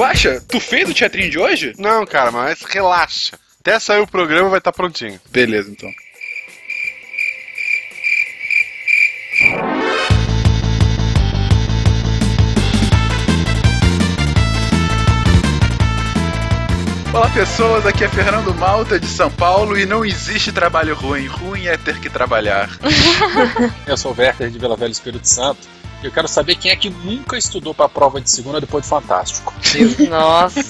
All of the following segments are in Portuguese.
Guaxa, tu fez o teatrinho de hoje? Não, cara, mas relaxa. Até sair o programa vai estar prontinho. Beleza, então. Olá pessoas, aqui é Fernando Malta de São Paulo e não existe trabalho ruim, ruim é ter que trabalhar. Eu sou o Werther de Vila Velha Espírito Santo eu quero saber quem é que nunca estudou para a prova de segunda depois de Fantástico. Nossa.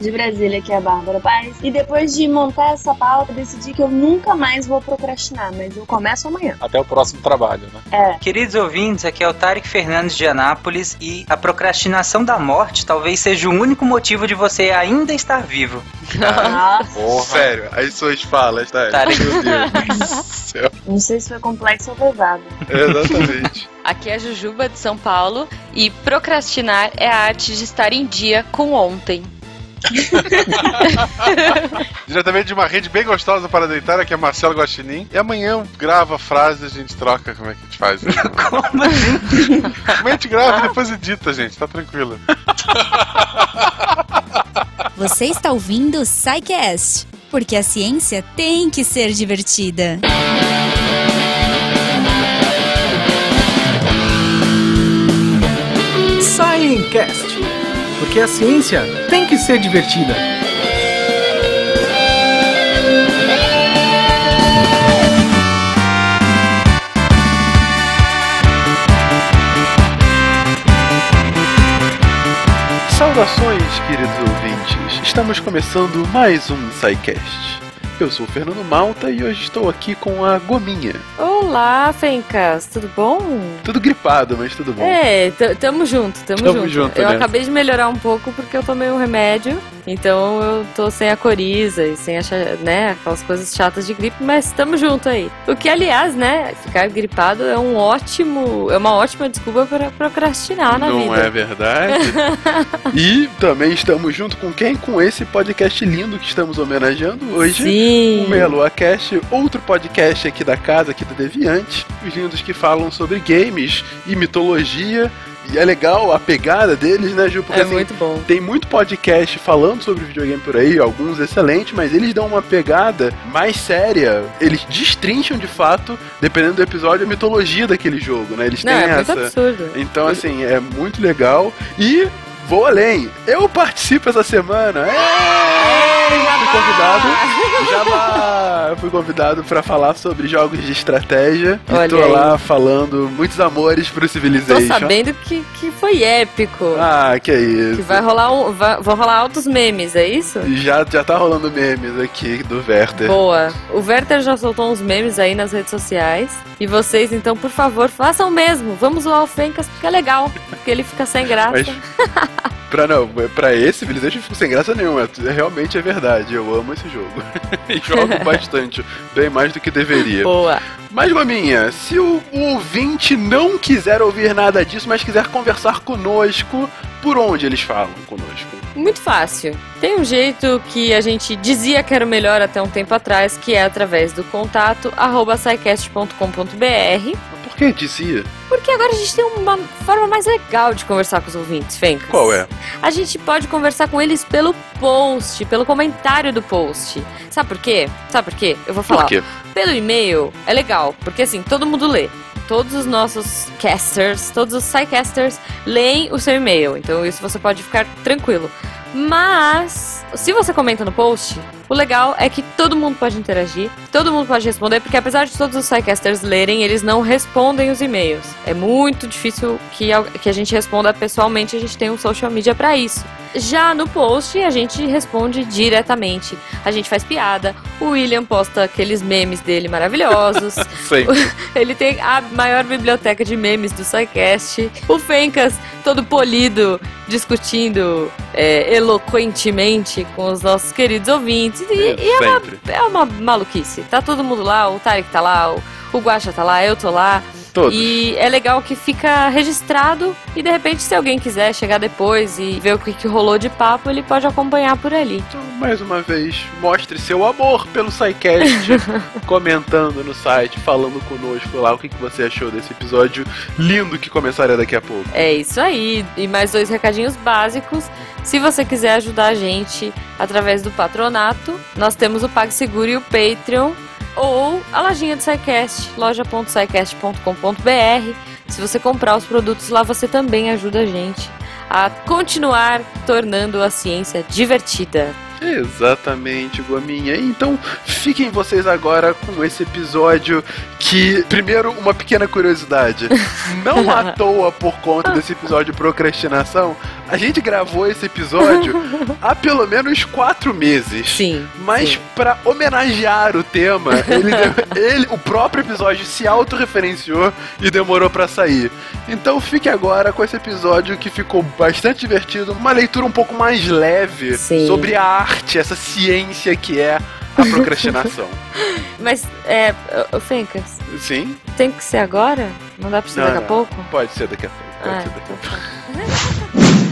De Brasília, que é a Bárbara Paz. E depois de montar essa pauta, decidi que eu nunca mais vou procrastinar, mas eu começo amanhã. Até o próximo trabalho, né? É. Queridos ouvintes, aqui é o Tarek Fernandes de Anápolis e a procrastinação da morte talvez seja o único motivo de você ainda estar vivo. Nossa. Sério, as suas falas, tá? Tarek. Meu Deus. Não sei se foi complexo ou pesado. Exatamente. Aqui é a Jujuba de São Paulo e procrastinar é a arte de estar em dia com ontem. Diretamente de uma rede bem gostosa para deitar, aqui é Marcelo Guaxinim. E amanhã grava a frase e a gente troca como é que a gente faz. como assim? Amanhã a gente grava e depois edita, gente, tá tranquilo. Você está ouvindo o SciCast, porque a ciência tem que ser divertida. Sciencast, porque a ciência tem que ser divertida. Saudações, queridos ouvintes! Estamos começando mais um SciCast. Eu sou o Fernando Malta e hoje estou aqui com a Gominha. Olá, Fencas, tudo bom? Tudo gripado, mas tudo bom. É, tamo junto, tamo, tamo junto. junto eu né? acabei de melhorar um pouco porque eu tomei um remédio, então eu tô sem a coriza e sem a, né, aquelas coisas chatas de gripe, mas tamo junto aí. O que, aliás, né, ficar gripado é um ótimo, é uma ótima desculpa para procrastinar na Não vida. Não é verdade? e também estamos junto com quem? Com esse podcast lindo que estamos homenageando hoje. Sim. O Meia Lua Cast, outro podcast aqui da casa, aqui do Deviante. Os lindos que falam sobre games e mitologia. E é legal a pegada deles, né, Ju? Porque é assim, muito bom. tem muito podcast falando sobre videogame por aí, alguns excelentes, mas eles dão uma pegada mais séria. Eles destrincham de fato, dependendo do episódio, a mitologia daquele jogo, né? Eles Não, têm é essa. muito absurdo. Então, assim, é muito legal. E vou além. Eu participo essa semana. É, fui convidado. Já eu fui convidado para falar sobre jogos de estratégia. Olha e tô aí. lá falando muitos amores pro Tô Civilization. sabendo que, que foi épico. Ah, que é isso. Que vai rolar um, vai, vão rolar altos memes, é isso? Já, já tá rolando memes aqui do Werther. Boa. O Werther já soltou uns memes aí nas redes sociais. E vocês, então, por favor, façam o mesmo. Vamos zoar o Fencas, porque é legal. Porque ele fica sem graça. Mas, pra, não, pra esse Civilization eu fico sem graça nenhuma. É- Realmente é verdade. Eu amo esse jogo. e jogo bastante. Bem mais do que deveria. Boa. Mas, Gominha, se o ouvinte não quiser ouvir nada disso, mas quiser conversar conosco, por onde eles falam conosco? Muito fácil. Tem um jeito que a gente dizia que era o melhor até um tempo atrás, que é através do contato arroba. Dizia? Porque agora a gente tem uma forma mais legal de conversar com os ouvintes, Fencas. Qual é? A gente pode conversar com eles pelo post, pelo comentário do post. Sabe por quê? Sabe por quê? Eu vou falar. Por quê? Pelo e-mail é legal, porque assim, todo mundo lê. Todos os nossos casters, todos os sidecasters leem o seu e-mail. Então isso você pode ficar tranquilo. Mas, se você comenta no post, o legal é que todo mundo pode interagir, todo mundo pode responder, porque apesar de todos os sidecasters lerem, eles não respondem os e-mails. É muito difícil que, a gente responda pessoalmente, a gente tem um social media pra isso. Já no post, a gente responde diretamente. A gente faz piada, o William posta aqueles memes dele maravilhosos. Ele tem a maior biblioteca de memes do SciCast. O Fencas, todo polido, discutindo é, eloquentemente com os nossos queridos ouvintes. E, e é, uma, é uma maluquice. Tá todo mundo lá, o Tarek tá lá, o, o Guaxa tá lá, eu tô lá. Todos. E é legal que fica registrado e de repente se alguém quiser chegar depois e ver o que, que rolou de papo, ele pode acompanhar por ali. Então, mais uma vez, mostre seu amor pelo SciCast, comentando no site, falando conosco lá o que, que você achou desse episódio lindo que começaria daqui a pouco. É isso aí. E mais dois recadinhos básicos. Se você quiser ajudar a gente através do patronato, nós temos o PagSeguro e o Patreon. Ou a lojinha do SciCast, loja.scicast.com.br. Se você comprar os produtos lá, você também ajuda a gente a continuar tornando a ciência divertida. Exatamente, Gominha. Então, fiquem vocês agora com esse episódio que, primeiro, uma pequena curiosidade. Não à toa por conta desse episódio de procrastinação, a gente gravou esse episódio há pelo menos quatro meses. Sim. Mas para homenagear o tema, ele, ele, o próprio episódio se autorreferenciou e demorou para sair. Então fique agora com esse episódio que ficou bastante divertido, uma leitura um pouco mais leve Sim. sobre a arte, essa ciência que é a procrastinação. Mas, é. Fencas, Sim? tem que ser agora? Não dá pra ser Não, daqui a não. pouco? Pode ser daqui a pouco. Pode Ah, ser daqui a então pouco. tá.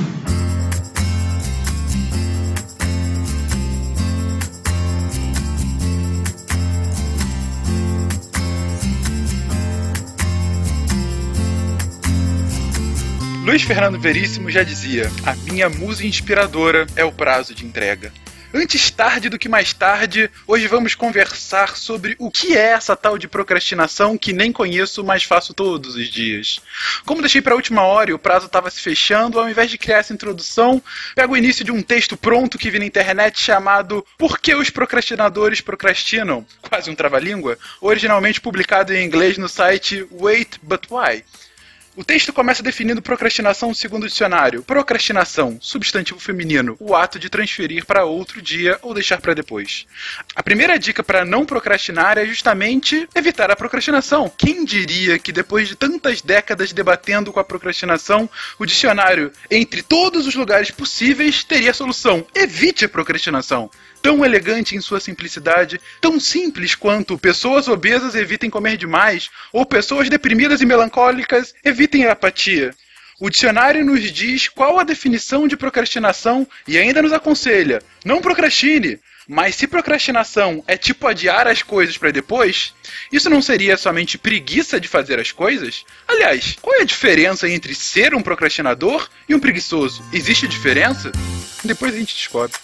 Luiz Fernando Veríssimo já dizia: A minha musa inspiradora é o prazo de entrega. Antes tarde do que mais tarde, hoje vamos conversar sobre o que é essa tal de procrastinação que nem conheço, mas faço todos os dias. Como deixei para a última hora e o prazo estava se fechando, ao invés de criar essa introdução, pego o início de um texto pronto que vi na internet chamado Por que os procrastinadores procrastinam? Quase um trava-língua, originalmente publicado em inglês no site Wait But Why. O texto começa definindo procrastinação segundo o dicionário. Procrastinação, substantivo feminino, o ato de transferir para outro dia ou deixar para depois. A primeira dica para não procrastinar é justamente evitar a procrastinação. Quem diria que depois de tantas décadas debatendo com a procrastinação, o dicionário, entre todos os lugares possíveis, teria a solução: evite a procrastinação tão elegante em sua simplicidade, tão simples quanto pessoas obesas evitem comer demais, ou pessoas deprimidas e melancólicas evitem a apatia. O dicionário nos diz qual a definição de procrastinação e ainda nos aconselha: não procrastine. Mas se procrastinação é tipo adiar as coisas para depois, isso não seria somente preguiça de fazer as coisas? Aliás, qual é a diferença entre ser um procrastinador e um preguiçoso? Existe diferença? Depois a gente descobre.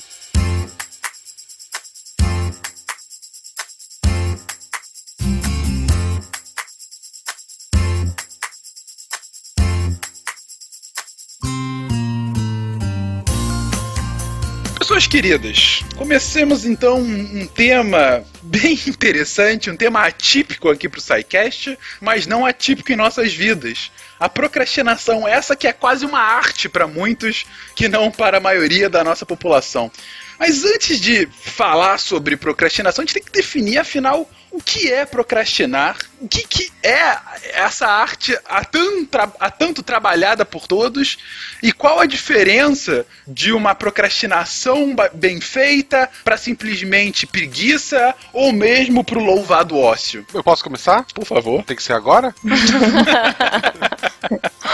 Pessoas queridas, comecemos então um tema bem interessante, um tema atípico aqui pro SciCast, mas não atípico em nossas vidas. A procrastinação, essa que é quase uma arte para muitos, que não para a maioria da nossa população. Mas antes de falar sobre procrastinação, a gente tem que definir, afinal, o que é procrastinar, o que, que é essa arte há, tão há tanto trabalhada por todos e qual a diferença de uma procrastinação bem feita para simplesmente preguiça ou mesmo para o louvado ócio. Eu posso começar? Por favor. Tem que ser agora?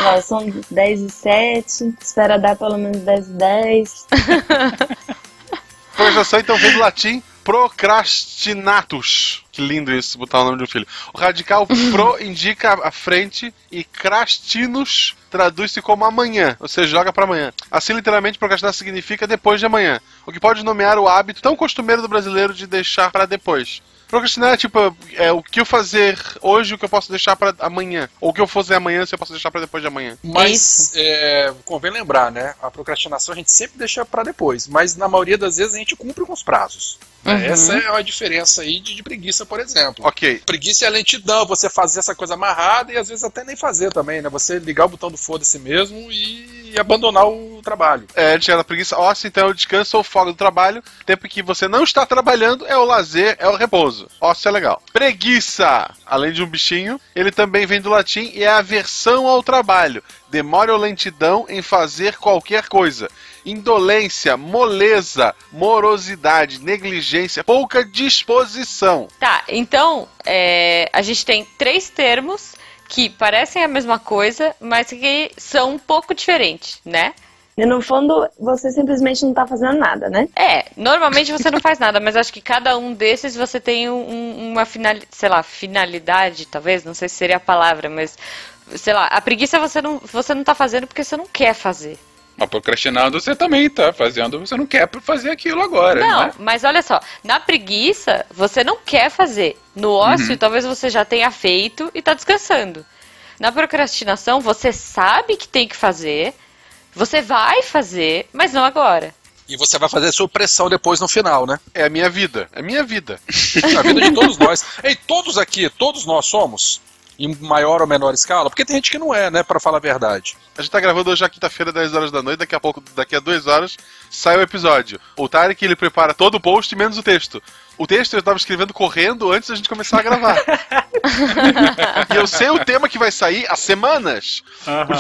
Ó, são 10 e 7, espera dar pelo menos 10 e 10. Procrastinação então vem do latim procrastinatus. Que lindo isso, botar o nome de um filho. O radical pro indica a frente e crastinus traduz-se como amanhã, ou seja, joga para amanhã. Assim, literalmente, procrastinar significa depois de amanhã, o que pode nomear o hábito tão costumeiro do brasileiro de deixar para depois. Procrastinar é tipo, é o que eu fazer hoje, o que eu posso deixar para amanhã. Ou o que eu fazer amanhã, se eu posso deixar para depois de amanhã. Mas é, convém lembrar, né? A procrastinação a gente sempre deixa pra depois, mas na maioria das vezes a gente cumpre com os prazos. né? Uhum. Essa é a diferença aí de, de preguiça, por exemplo. Ok. Preguiça é a lentidão, você fazer essa coisa amarrada e às vezes até nem fazer também, né? Você ligar o botão do foda-se mesmo e abandonar o trabalho. É, antes era preguiça óssea, então é o descanso ou folga do trabalho. Tempo que você não está trabalhando é o lazer, é o repouso. Ósseo é legal. Preguiça, além de um bichinho, ele também vem do latim e é aversão ao trabalho. Demora ou lentidão em fazer qualquer coisa. Indolência, moleza, morosidade, negligência, pouca disposição. Tá, então é, a gente tem três termos que parecem a mesma coisa, mas que são um pouco diferentes, né? E no fundo, você simplesmente não tá fazendo nada, né? É, normalmente você não faz nada, mas acho que cada um desses você tem um- uma final, sei lá, finalidade, talvez, não sei se seria a palavra, mas sei lá, a preguiça você não, você não tá fazendo porque você não quer fazer. Mas procrastinando você também tá fazendo, você não quer fazer aquilo agora, Não, né? mas olha só, na preguiça você não quer fazer. No ócio, Uhum. talvez você já tenha feito e tá descansando. Na procrastinação, você sabe que tem que fazer, você vai fazer, mas não agora. E você vai fazer sua pressão depois no final, né? É a minha vida. É a minha vida. A vida de todos nós. Ei, todos aqui, todos nós somos, em maior ou menor escala, porque tem gente que não é, né, pra falar a verdade. A gente tá gravando hoje à quinta-feira, 10 horas da noite. Daqui a pouco, daqui a 2 horas, sai o episódio. O Tarek, ele prepara todo o post, menos o texto. O texto eu tava escrevendo correndo antes da gente começar a gravar. e eu sei o tema que vai sair há semanas.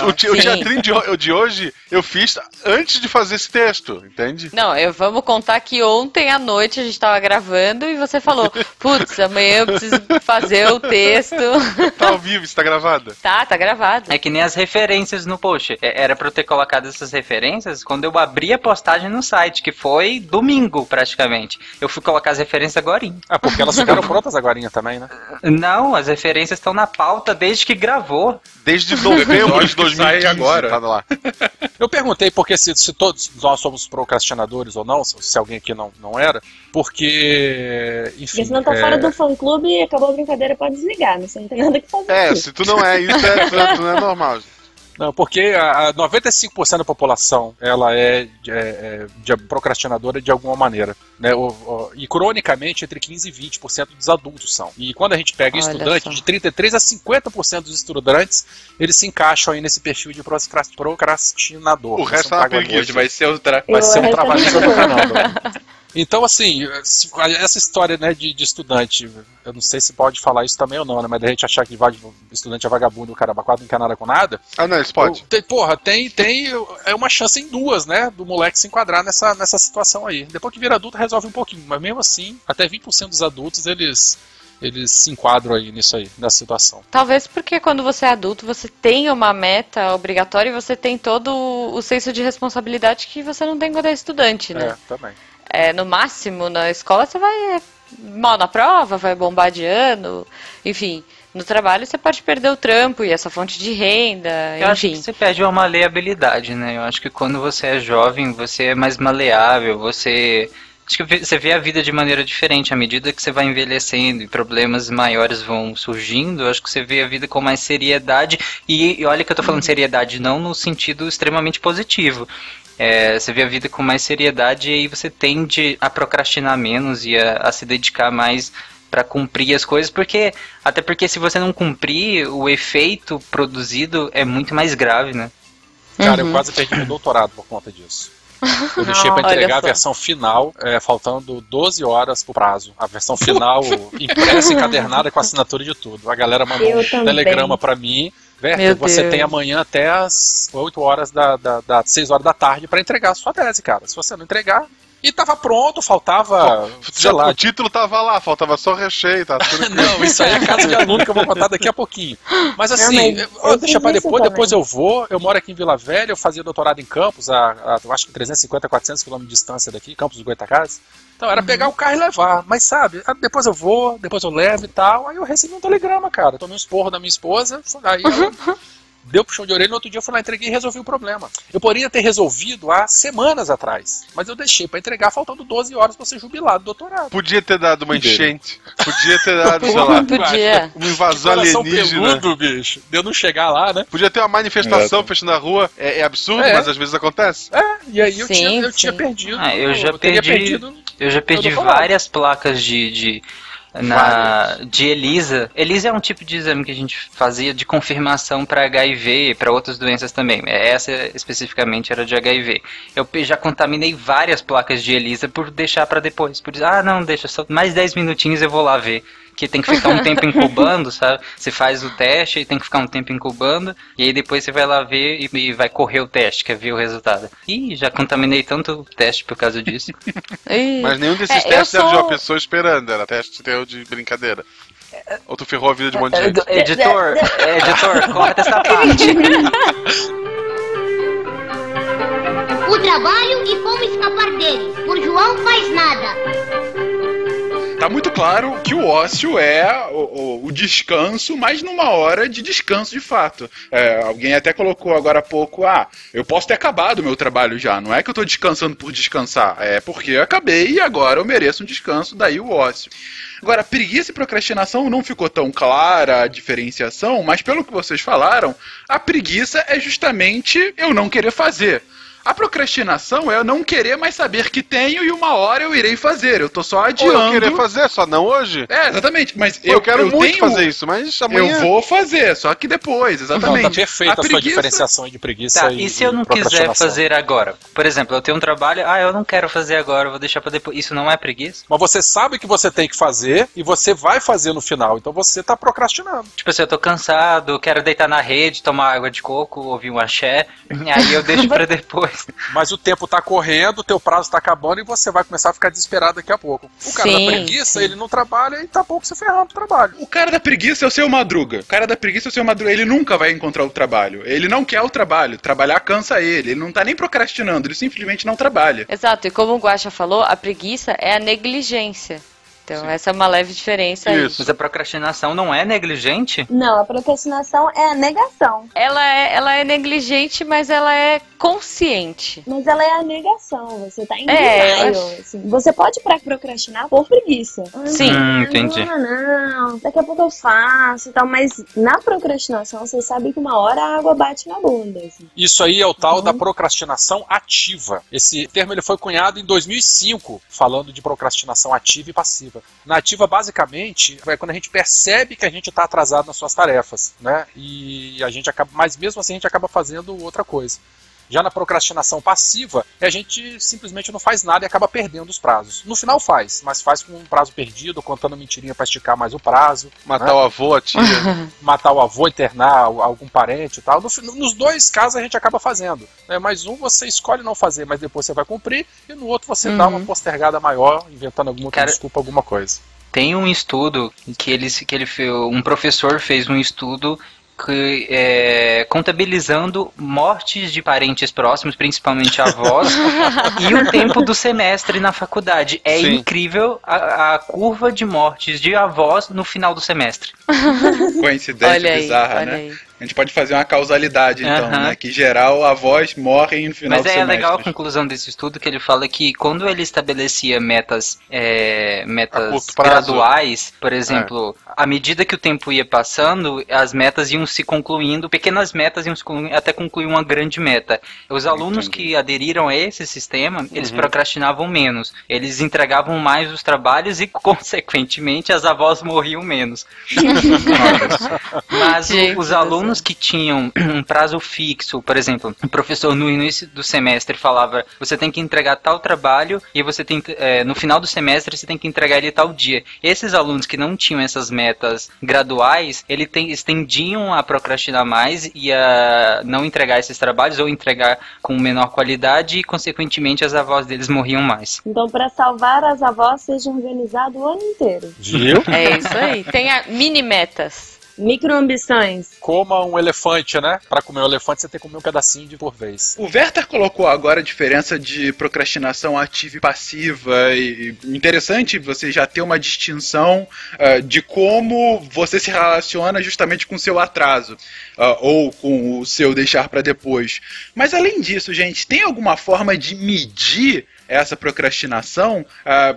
O, o, teatrinho de, de hoje eu fiz antes de fazer esse texto, entende? Não, eu vamos contar que ontem à noite a gente tava gravando e você falou, putz, amanhã eu preciso fazer o texto. Tá ao vivo, está gravada. Tá, tá gravado. É que nem as referências no post. É- Era pra eu ter colocado essas referências quando eu abri a postagem no site, que foi domingo praticamente. Eu fui colocar as referências agora. Ah, porque elas ficaram prontas agora também, né? Não, as referências estão na pauta desde que gravou. Desde novembro de que sai 2015 agora. tá lá. Eu perguntei porque se, se todos nós somos procrastinadores ou não, se, se alguém aqui não, não era, porque, enfim... Porque senão tá é, fora do fã clube e acabou a brincadeira, pode desligar, né? Você não tem nada que fazer. É, aqui. se tu não é isso, é, tu, tu não é normal. Não, porque a, a 95% da população ela é, é, é de- procrastinadora de alguma maneira. Né? O- o- e cronicamente, entre 15% e 20% dos adultos são. E quando a gente pega Olha estudante, só. de 33% a 50% dos estudantes, eles se encaixam aí nesse perfil de procras- procrastinador. O Vai resto um é uma preguiça. Vai ser outra. Vai Eu ser um trabalhista também. do caramba. Então, assim, essa história né, de, de estudante, eu não sei se pode falar isso também ou não, né? Mas da gente achar que vai- estudante é vagabundo, caramba, quatro não quer nada com nada. Ah, não, isso pode. Tem, porra, tem, tem é uma chance em duas, né? Do moleque se enquadrar nessa, nessa situação aí. Depois que vira adulto, resolve um pouquinho. Mas mesmo assim, até 20% dos adultos, eles, eles se enquadram aí nisso aí, nessa situação. Talvez porque quando você é adulto, você tem uma meta obrigatória e você tem todo o senso de responsabilidade que você não tem quando é estudante, né? É, também. É, no máximo, na escola você vai é, mal na prova, vai bombar de ano, enfim. No trabalho você pode perder o trampo e essa fonte de renda, Eu acho que você perde uma maleabilidade, né? Eu acho que quando você é jovem, você é mais maleável, você. Acho que vê- você vê a vida de maneira diferente. À medida que você vai envelhecendo e problemas maiores vão surgindo, acho que você vê a vida com mais seriedade. E, e olha que eu tô falando seriedade não no sentido extremamente positivo. É, você vê a vida com mais seriedade e aí você tende a procrastinar menos e a, a se dedicar mais para cumprir as coisas, porque até porque se você não cumprir, o efeito produzido é muito mais grave, né? Cara, Uhum. eu quase perdi meu doutorado por conta disso. Eu deixei pra Olha entregar a versão final, é, faltando 12 horas pro prazo. A versão final impressa, encadernada com assinatura de tudo. A galera mandou Eu um também. telegrama pra mim. Berta, Meu você tem amanhã até as 8 horas da, da, da 6 horas da tarde pra entregar a sua tese, cara. Se você não entregar. E tava pronto, faltava. sei Já, lá, o título tava lá, faltava só recheio, tá tudo não, isso aí é caso de aluno que eu vou contar daqui a pouquinho. Mas assim, eu- eu deixa pra depois, também. depois eu vou. Eu moro aqui em Vila Velha, eu fazia doutorado em Campos, a, a- acho que 350, 400 quilômetros de distância daqui, Campos do Goitacazes. Então era pegar o carro e levar. Mas sabe, ah, depois eu vou, depois eu levo e tal. Aí eu recebi um telegrama, cara. Tomei um esporro da minha esposa, aí eu deu puxão de orelha, no outro dia eu fui lá, entreguei e resolvi o problema. Eu poderia ter resolvido há semanas atrás, mas eu deixei pra entregar faltando 12 horas pra ser jubilado do doutorado. Podia ter dado uma enchente. Podia ter dado, sei lá, Podia. uma invasão alienígena. peludo, bicho. De eu não chegar lá, né? Podia ter uma manifestação Exato. fechando a rua. É, é absurdo, É. mas às vezes acontece. É, e aí eu, Sim, tinha, eu sim. tinha perdido. Ah, eu já teria perdi- perdido. Eu já perdi Eu várias placas de, de, na, de ELISA. ELISA é um tipo de exame que a gente fazia de confirmação para HIV e para outras doenças também. Essa especificamente era de HIV. Eu já contaminei várias placas de ELISA por deixar para depois. Por dizer, ah, não, deixa só mais 10 minutinhos eu vou lá ver. Que tem que ficar um tempo incubando, sabe? Você faz o teste e tem que ficar um tempo incubando. E aí depois você vai lá ver e, e vai correr o teste, quer ver o resultado. Ih, já contaminei tanto o teste por causa disso. Mas nenhum desses É, testes era de sou- uma pessoa esperando, era teste teu de brincadeira. Ou tu ferrou a vida de um monte de É, gente? do- Editor, é, editor, corta essa parte. O trabalho e como escapar dele. Por João faz nada. Tá muito claro que o ócio é o, o- o descanso, mas numa hora de descanso de fato. É, alguém até colocou agora há pouco, ah, eu posso ter acabado o meu trabalho já. Não é que eu tô descansando por descansar, é porque eu acabei e agora eu mereço um descanso, daí o ócio. Agora, preguiça e procrastinação não ficou tão clara a diferenciação, mas pelo que vocês falaram, a preguiça é justamente eu não querer fazer. A procrastinação é eu não querer mais saber que tenho e uma hora eu irei fazer. Eu tô só Ou adiando. eu querer fazer, só não hoje? É, exatamente. Mas eu, eu, quero muito tenho- fazer isso, mas amanhã... Eu vou fazer, só que depois, Não, exatamente. tá perfeita a, sua preguiça- diferenciação de preguiça Tá, e, e se eu não quiser fazer agora? Por exemplo, eu tenho um trabalho, ah, eu não quero fazer agora, eu vou deixar pra depois. Isso não é preguiça? Mas você sabe que você tem que fazer e você vai fazer no final, então você tá procrastinando. Tipo assim, eu tô cansado, quero deitar na rede, tomar água de coco, ouvir um axé, aí eu deixo pra depois. Mas o tempo tá correndo, o teu prazo tá acabando e você vai começar a ficar desesperado daqui a pouco. O cara Sim, da preguiça, sim. ele não trabalha e tá pouco se ferrando pro trabalho. O cara da preguiça é o seu madruga. O cara da preguiça é o seu madruga. Ele nunca vai encontrar o trabalho. Ele não quer o trabalho. Trabalhar cansa ele. Ele não tá nem procrastinando, ele simplesmente não trabalha. Exato, e como o Guaxa falou, a preguiça é a negligência. Então, essa é uma leve diferença aí. Mas a procrastinação não é negligente? Não, a procrastinação é a negação. Ela é, ela é negligente, mas ela é consciente. Mas ela é a negação. Você tá em É, denial, assim. Você pode pra- procrastinar por preguiça. Sim. Hum, entendi. Não, não, daqui a pouco eu faço e tal. Mas na procrastinação, você sabe que uma hora a água bate na bunda. assim. Isso aí é o tal Uhum. da procrastinação ativa. Esse termo ele foi cunhado em 2005, falando de procrastinação ativa e passiva. Na ativa, basicamente, é quando a gente percebe que a gente está atrasado nas suas tarefas, né? E a gente acaba, mas mesmo assim a gente acaba fazendo outra coisa. Já na procrastinação passiva, a gente simplesmente não faz nada e acaba perdendo os prazos. No final faz, mas faz com um prazo perdido, contando mentirinha para esticar mais o prazo. Matar né? o avô, a tia. matar o avô, internar algum parente e tal. No nos dois casos a gente acaba fazendo. Né? Mas um você escolhe não fazer, mas depois você vai cumprir, e no outro você dá uma postergada maior, inventando alguma outra Cara- desculpa, alguma coisa. Tem um estudo que ele, que ele um professor fez um estudo que, é, contabilizando mortes de parentes próximos, principalmente avós, e o tempo do semestre na faculdade. É Sim. incrível a, a curva de mortes de avós no final do semestre. Coincidência Olha aí, bizarra, olha né? A gente pode fazer uma causalidade, então, Aham. né? Que geral avós morrem no final Mas do é semestre. legal a conclusão desse estudo que ele fala que quando ele estabelecia metas, é, metas graduais, por exemplo, à medida que o tempo ia passando, as metas iam se concluindo, pequenas metas iam se concluindo, até concluir uma grande meta. Os alunos que aderiram a esse sistema, eles Uhum. procrastinavam menos, eles entregavam mais os trabalhos e, consequentemente, as avós morriam menos. Mas os do alunos que tinham um prazo fixo, por exemplo, o professor no início do semestre falava: você tem que entregar tal trabalho e você tem que, é, no final do semestre você tem que entregar ele tal dia. Esses alunos que não tinham essas metas graduais, ele tem, eles tendiam a procrastinar mais e a não entregar esses trabalhos ou entregar com menor qualidade e, consequentemente, as avós deles morriam mais. Então, pra salvar as avós, seja organizado o ano inteiro. Viu? É isso aí. Tem a mini metas. Microambições. Coma um elefante, né? Pra comer um elefante você tem que comer um pedacinho de por vez. O Werther colocou agora a diferença de procrastinação ativa e passiva. E interessante você já ter uma distinção ah, de como você se relaciona justamente com o seu atraso. ah, ou com o seu deixar para depois. Mas além disso, gente, tem alguma forma de medir essa procrastinação? Ah,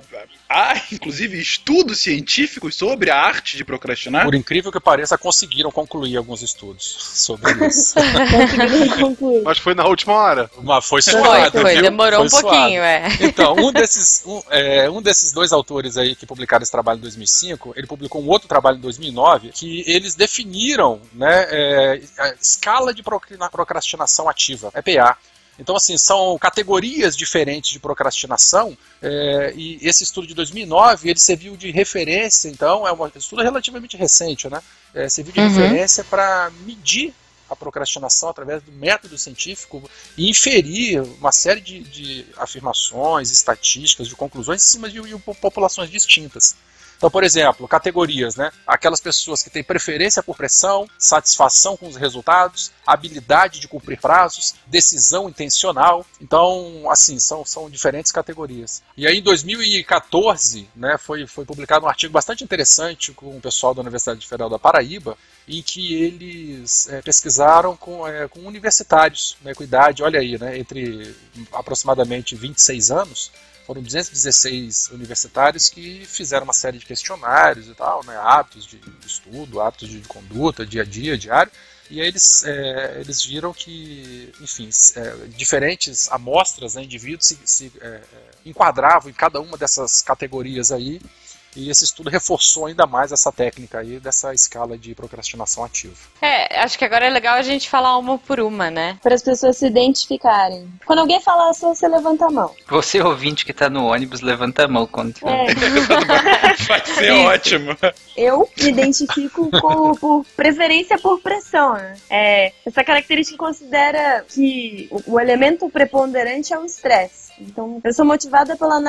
há, inclusive, estudos científicos sobre a arte de procrastinar? Por incrível que pareça, conseguiram concluir alguns estudos sobre isso. Conseguiram concluir. Mas foi na última hora. Mas foi Foi, suado, foi. viu? Demorou Foi um pouquinho, suado. é. Então, um desses, um, é, um desses dois autores aí que publicaram esse trabalho em 2005, ele publicou um outro trabalho em 2009 que eles definiram né, é, a escala de procrastinação ativa, EPA. Então, assim, são categorias diferentes de procrastinação é, e esse estudo de 2009, ele serviu de referência, então, é um estudo relativamente recente, né? É, serviu de Uhum. referência para medir a procrastinação através do método científico e inferir uma série de, de afirmações, estatísticas, de conclusões em cima de, de populações distintas. Então, por exemplo, categorias, né? Aquelas pessoas que têm preferência por pressão, satisfação com os resultados, habilidade de cumprir prazos, decisão intencional. Então, assim, são, são diferentes categorias. E aí, em 2014, né, foi, foi publicado um artigo bastante interessante com o pessoal da Universidade Federal da Paraíba, em que eles é, pesquisaram com, é, com universitários, né, com idade, olha aí, né, entre aproximadamente 26 anos, foram 216 universitários que fizeram uma série de questionários e tal, né, hábitos de estudo, hábitos de conduta, dia a dia, diário, e aí eles, é, eles viram que, enfim, é, diferentes amostras, né, indivíduos se, se é, enquadravam em cada uma dessas categorias aí, e esse estudo reforçou ainda mais essa técnica aí dessa escala de procrastinação ativa. É, acho que agora é legal a gente falar uma por uma, né? Para as pessoas se identificarem. Quando alguém falar só, você levanta a mão. Você ouvinte que tá no ônibus, levanta a mão quando. É. Vai ser ótimo. Eu me identifico com, por preferência por pressão. Né? É, essa característica considera que o, o elemento preponderante é o estresse. Então, eu sou motivada pela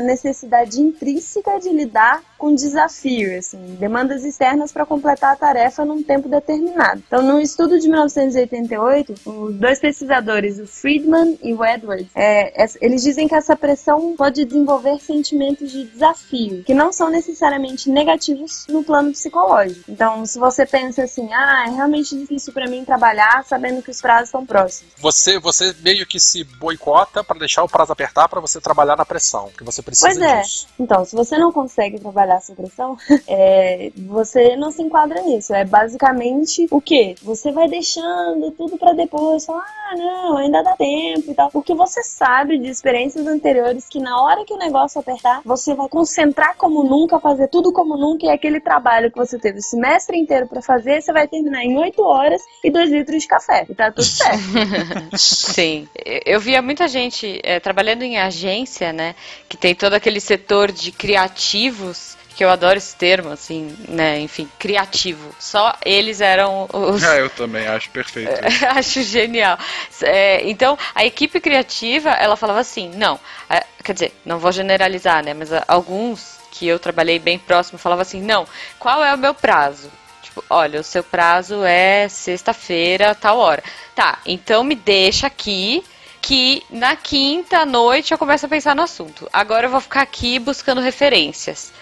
necessidade intrínseca de lidar com desafio, assim, demandas externas para completar a tarefa num tempo determinado. Então, no estudo de 1988, os dois pesquisadores, o Friedman e o Edwards, é, eles dizem que essa pressão pode desenvolver sentimentos de desafio, que não são necessariamente negativos no plano psicológico. Então, se você pensa assim, ah, é realmente difícil para mim trabalhar sabendo que os prazos estão próximos. Você, você meio que se boicota para deixar o prazo apertar para você trabalhar na pressão, que você precisa pois é. disso. Então, se você não consegue trabalhar sob pressão, é, você não se enquadra nisso. É basicamente o quê? Você vai deixando tudo para depois, fala, ah, não, ainda dá tempo e tal. Porque você sabe de experiências anteriores que na hora que o negócio apertar, você vai concentrar como nunca, fazer tudo como nunca, e aquele trabalho que você teve o semestre inteiro para fazer, você vai terminar em 8 horas e 2 litros de café. E tá tudo certo. Sim. Eu via muita gente é, trabalhando trabalhando em agência, né, que tem todo aquele setor de criativos, que eu adoro esse termo, assim, né, enfim, criativo. Só eles eram os... Ah, eu também acho perfeito. acho genial. É, então, a equipe criativa, ela falava assim, não, é, quer dizer, não vou generalizar, né, mas alguns que eu trabalhei bem próximo falavam assim, não, qual é o meu prazo? Tipo, olha, o seu prazo é sexta-feira, tal hora. Tá, então me deixa aqui que na quinta noite eu começo a pensar no assunto. Agora eu vou ficar aqui buscando referências.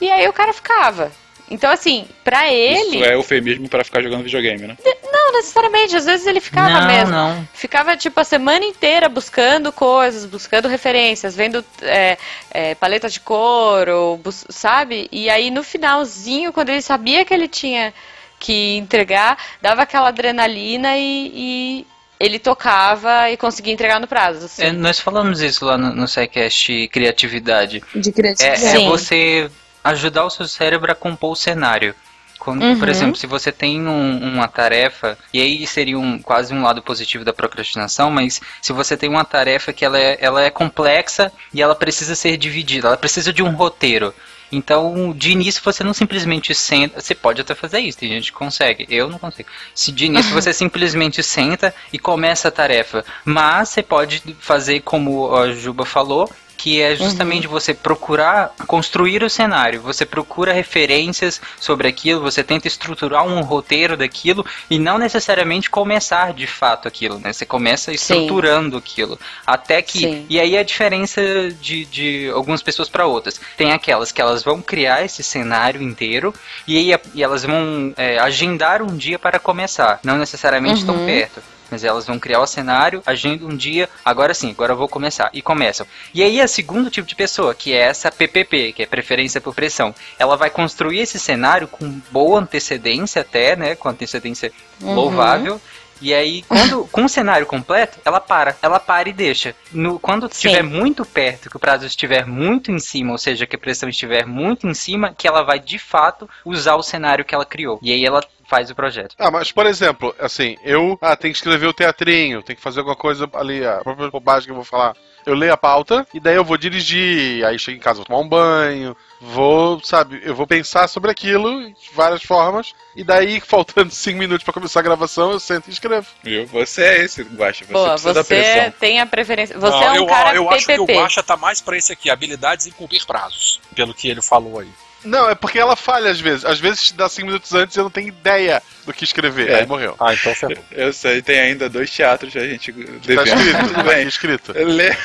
E aí o cara ficava. Então, assim, pra ele. Isso é eufemismo para ficar jogando videogame, né? Não, necessariamente. Às vezes ele ficava Não, mesmo. não. Ficava, tipo, a semana inteira buscando coisas, buscando referências, vendo é, é, paleta de couro, bus- sabe? E aí no finalzinho, quando ele sabia que ele tinha que entregar, dava aquela adrenalina e, e ele tocava e conseguia entregar no prazo. assim. É, nós falamos isso lá no, no SciCast Criatividade. De É, criatividade. é Sim. você ajudar o seu cérebro a compor o cenário. Quando, Uhum. Por exemplo, se você tem um- uma tarefa, e aí seria um, quase um lado positivo da procrastinação, mas se você tem uma tarefa que ela é, ela é complexa e ela precisa ser dividida, ela precisa de um roteiro. Então, de início, você não simplesmente senta. Você pode até fazer isso, tem gente que consegue. Eu não consigo. Se de início você simplesmente senta e começa a tarefa. Mas você pode fazer como a Juba falou, que é justamente você procurar construir o cenário. Você procura referências sobre aquilo, você tenta estruturar um roteiro daquilo e não necessariamente começar de fato aquilo, né? Você começa estruturando aquilo. Até que. Sim. E aí a diferença de, de algumas pessoas para outras. Tem aquelas que elas vão criar esse cenário inteiro e aí e elas vão é, agendar um dia para começar. Não necessariamente tão Uhum. perto. Mas elas vão criar o cenário, agendam um dia, agora sim, agora eu vou começar. E começam. E aí a segundo tipo de pessoa, que é essa PPP, que é preferência por pressão, ela vai construir esse cenário com boa antecedência até, né, com antecedência Uhum. louvável. E aí, quando, com o cenário completo, ela para. Ela para e deixa. No, quando estiver muito perto, que o prazo estiver muito em cima, ou seja, que a pressão estiver muito em cima, que ela vai de fato usar o cenário que ela criou. E aí ela faz o projeto. Ah, mas por exemplo, assim, eu ah, tenho que escrever o teatrinho, tenho que fazer alguma coisa ali, a própria bobagem que eu vou falar. Eu leio a pauta e daí eu vou dirigir, aí chego em casa, vou tomar um banho, vou, sabe, eu vou pensar sobre aquilo de várias formas, e daí, faltando cinco minutos pra começar a gravação, eu sento e escrevo. Viu? Você é esse, Guaxa. Você Boa, precisa da você pressão. tem a preferência. Você Não, é um eu, cara eu acho que o PPP. Guaxa tá mais pra esse aqui, habilidades em cumprir prazos, pelo que ele falou aí. Não, é porque ela falha às vezes. Às vezes dá 5 minutos antes e eu não tenho ideia do que escrever. É. Aí morreu. Ah, então ferrou. Eu sei, tem ainda dois teatros a gente Tá devendo. escrito, Tudo tá bem. escrito. Lê,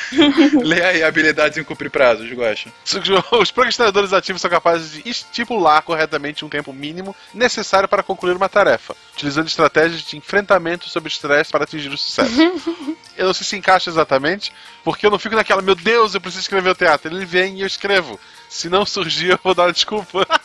lê aí habilidades em cumprir prazos, gosta. Os procrastinadores ativos são capazes de estipular corretamente um tempo mínimo necessário para concluir uma tarefa, utilizando estratégias de enfrentamento sob estresse para atingir o sucesso. eu não sei se encaixa exatamente, porque eu não fico naquela, meu Deus, eu preciso escrever o teatro. Ele vem e eu escrevo. Se não surgir, eu vou dar uma desculpa.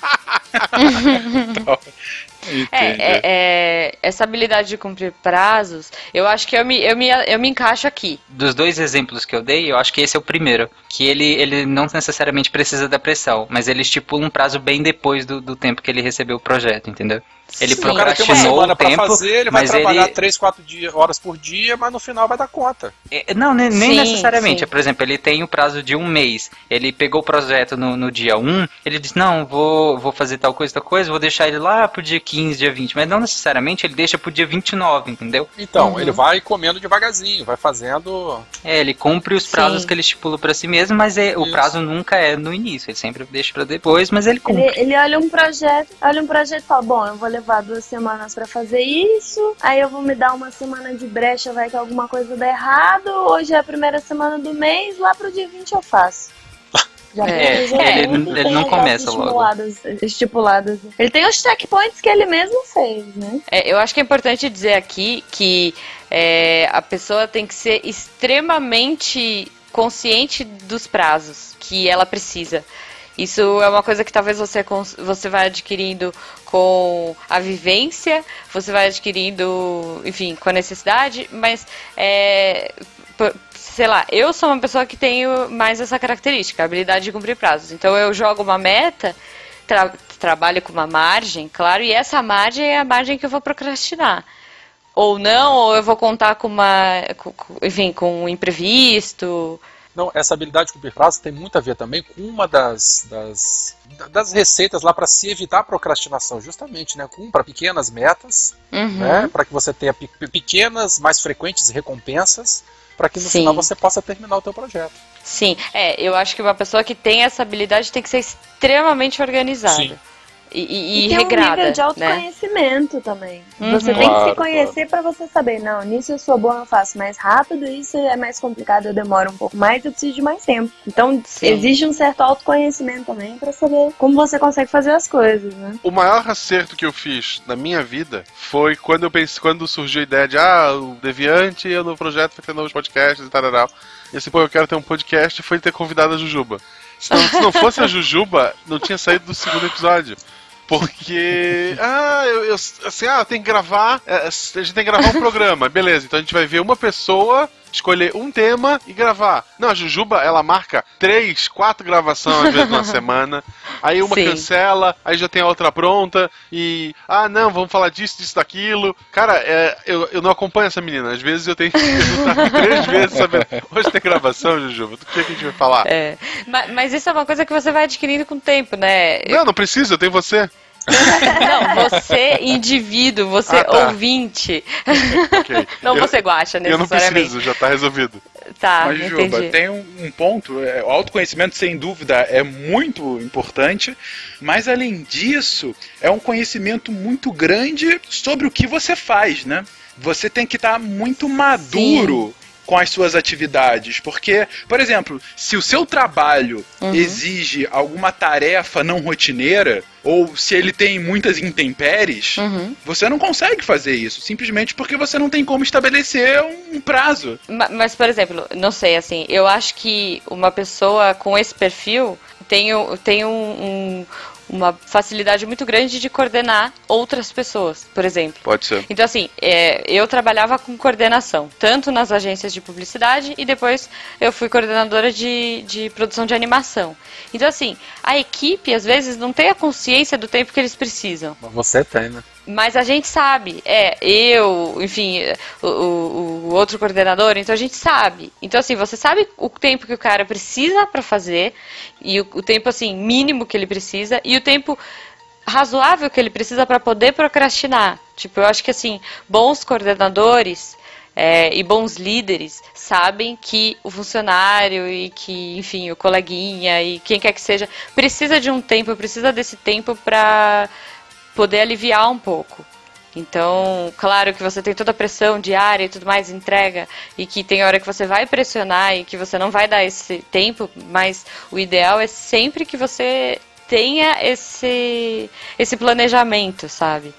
É, é, é, essa habilidade de cumprir prazos, eu acho que eu me, eu me, eu me encaixo aqui. Dos dois exemplos que eu dei, eu acho que esse é o primeiro. Que ele, ele não necessariamente precisa da pressão, mas ele estipula um prazo bem depois do, do tempo que ele recebeu o projeto, entendeu? Ele Se o cara tem uma procrastinou o pra tempo, fazer, ele vai mas trabalhar ele... 3, 4 dias, horas por dia, mas no final vai dar conta. É, Não, ne- nem Sim, necessariamente. sim. Por exemplo, ele tem o prazo de um mês. Ele pegou o projeto no, no dia 1, ele disse, não, vou, vou fazer tal coisa, tal coisa, vou deixar ele lá pro dia 15, dia 20. Mas não necessariamente ele deixa pro dia 29, entendeu? Então, Uhum. ele vai comendo devagarzinho, vai fazendo. É, ele cumpre os prazos Sim. que ele estipula pra si mesmo, mas é, o prazo nunca é no início. Ele sempre deixa pra depois, mas ele cumpre. Ele, ele olha um projeto, olha um projeto e fala, bom, eu vou levar duas semanas pra fazer isso, aí eu vou me dar uma semana de brecha, vai que alguma coisa dá errado, hoje é a primeira semana do mês, lá pro dia 20 eu faço. Já É, ele- ele tem não começa logo. estipuladas- Estipuladas. Ele tem os checkpoints que ele mesmo fez, né? É, eu acho que é importante dizer aqui que é, a pessoa tem que ser extremamente consciente dos prazos que ela precisa. Isso é uma coisa que talvez você, você vai adquirindo com a vivência, você vai adquirindo, enfim, com a necessidade, mas é, sei lá, eu sou uma pessoa que tenho mais essa característica, habilidade de cumprir prazos. Então eu jogo uma meta, tra- trabalho com uma margem, claro, e essa margem é a margem que eu vou procrastinar. Ou não, ou eu vou contar com uma, com- enfim, com um imprevisto. Não, essa habilidade de cumprir prazo tem muito a ver também com uma das, das, das receitas lá para se evitar a procrastinação, justamente, né? Cumpra pequenas metas, Uhum. né? Para que você tenha pe- pequenas, mais frequentes recompensas, para que no Sim. final você possa terminar o teu projeto. Sim, é, eu acho que uma pessoa que tem essa habilidade tem que ser extremamente organizada. Sim. E, e, e tem regrada, um nível de né? autoconhecimento também. Uhum. Você tem que se conhecer pra você saber, não, nisso eu sou bom, eu faço mais rápido, isso é mais complicado, eu demoro um pouco mais, eu preciso de mais tempo. Então, Sim. exige um certo autoconhecimento também pra saber como você consegue fazer as coisas, né? O maior acerto que eu fiz na minha vida foi quando eu pensei, quando surgiu a ideia de ah, o Deviante e no projeto vai ter novos podcasts e tal. E assim, pô, eu quero ter um podcast foi ter convidado a Jujuba. Se não, se não fosse a Jujuba, não tinha saído do segundo episódio. Porque. Ah, eu, eu- assim, ah, tem que gravar. é, A gente tem que gravar um programa. Beleza, então a gente vai ver uma pessoa, escolher um tema e gravar. Não, a Jujuba, ela marca três, quatro gravações às vezes numa semana. Aí uma Sim. cancela, aí já tem a outra pronta. E. Ah, não, vamos falar disso, disso, daquilo. Cara, é, eu, eu não acompanho essa menina. Às vezes eu tenho que perguntar três vezes sabendo. Hoje tem gravação, Jujuba. Do que, é que a gente vai falar? É. Ma- Mas, isso é uma coisa que você vai adquirindo com o tempo, né? Não, não precisa, eu tenho você. Não, você, indivíduo, você, Ah, tá. ouvinte. Ok. Não Eu- você guacha, Eu não preciso, já tá resolvido. Tá, Mas, Juba, tem um, um ponto, é, o autoconhecimento, sem dúvida, é muito importante, mas além disso, é um conhecimento muito grande sobre o que você faz, né? Você tem que estar muito maduro com as suas atividades, porque, por exemplo, se o seu trabalho Uhum. exige alguma tarefa não rotineira, ou se ele tem muitas intempéries, Uhum. você não consegue fazer isso, simplesmente porque você não tem como estabelecer um prazo. Ma- Mas, por exemplo, não sei, assim, eu acho que uma pessoa com esse perfil tem, tem um- um- uma facilidade muito grande de coordenar outras pessoas, por exemplo. Pode ser. Então, assim, é, eu trabalhava com coordenação, tanto nas agências de publicidade e depois eu fui coordenadora de, de produção de animação. Então, assim, a equipe, às vezes, não tem a consciência do tempo que eles precisam. Mas você tem, né? Mas a gente sabe, é, eu, enfim, o, o- o outro coordenador, então a gente sabe. Então, assim, você sabe o tempo que o cara precisa pra fazer, e o, o tempo, assim, mínimo que ele precisa, e o tempo razoável que ele precisa pra poder procrastinar. Tipo, eu acho que, assim, bons coordenadores é, e bons líderes sabem que o funcionário e que, enfim, o coleguinha e quem quer que seja precisa de um tempo, precisa desse tempo para poder aliviar um pouco. Então, claro que você tem toda a pressão diária e tudo mais, entrega, e que tem hora que você vai pressionar e que você não vai dar esse tempo, mas o ideal é sempre que você tenha esse, esse planejamento, sabe?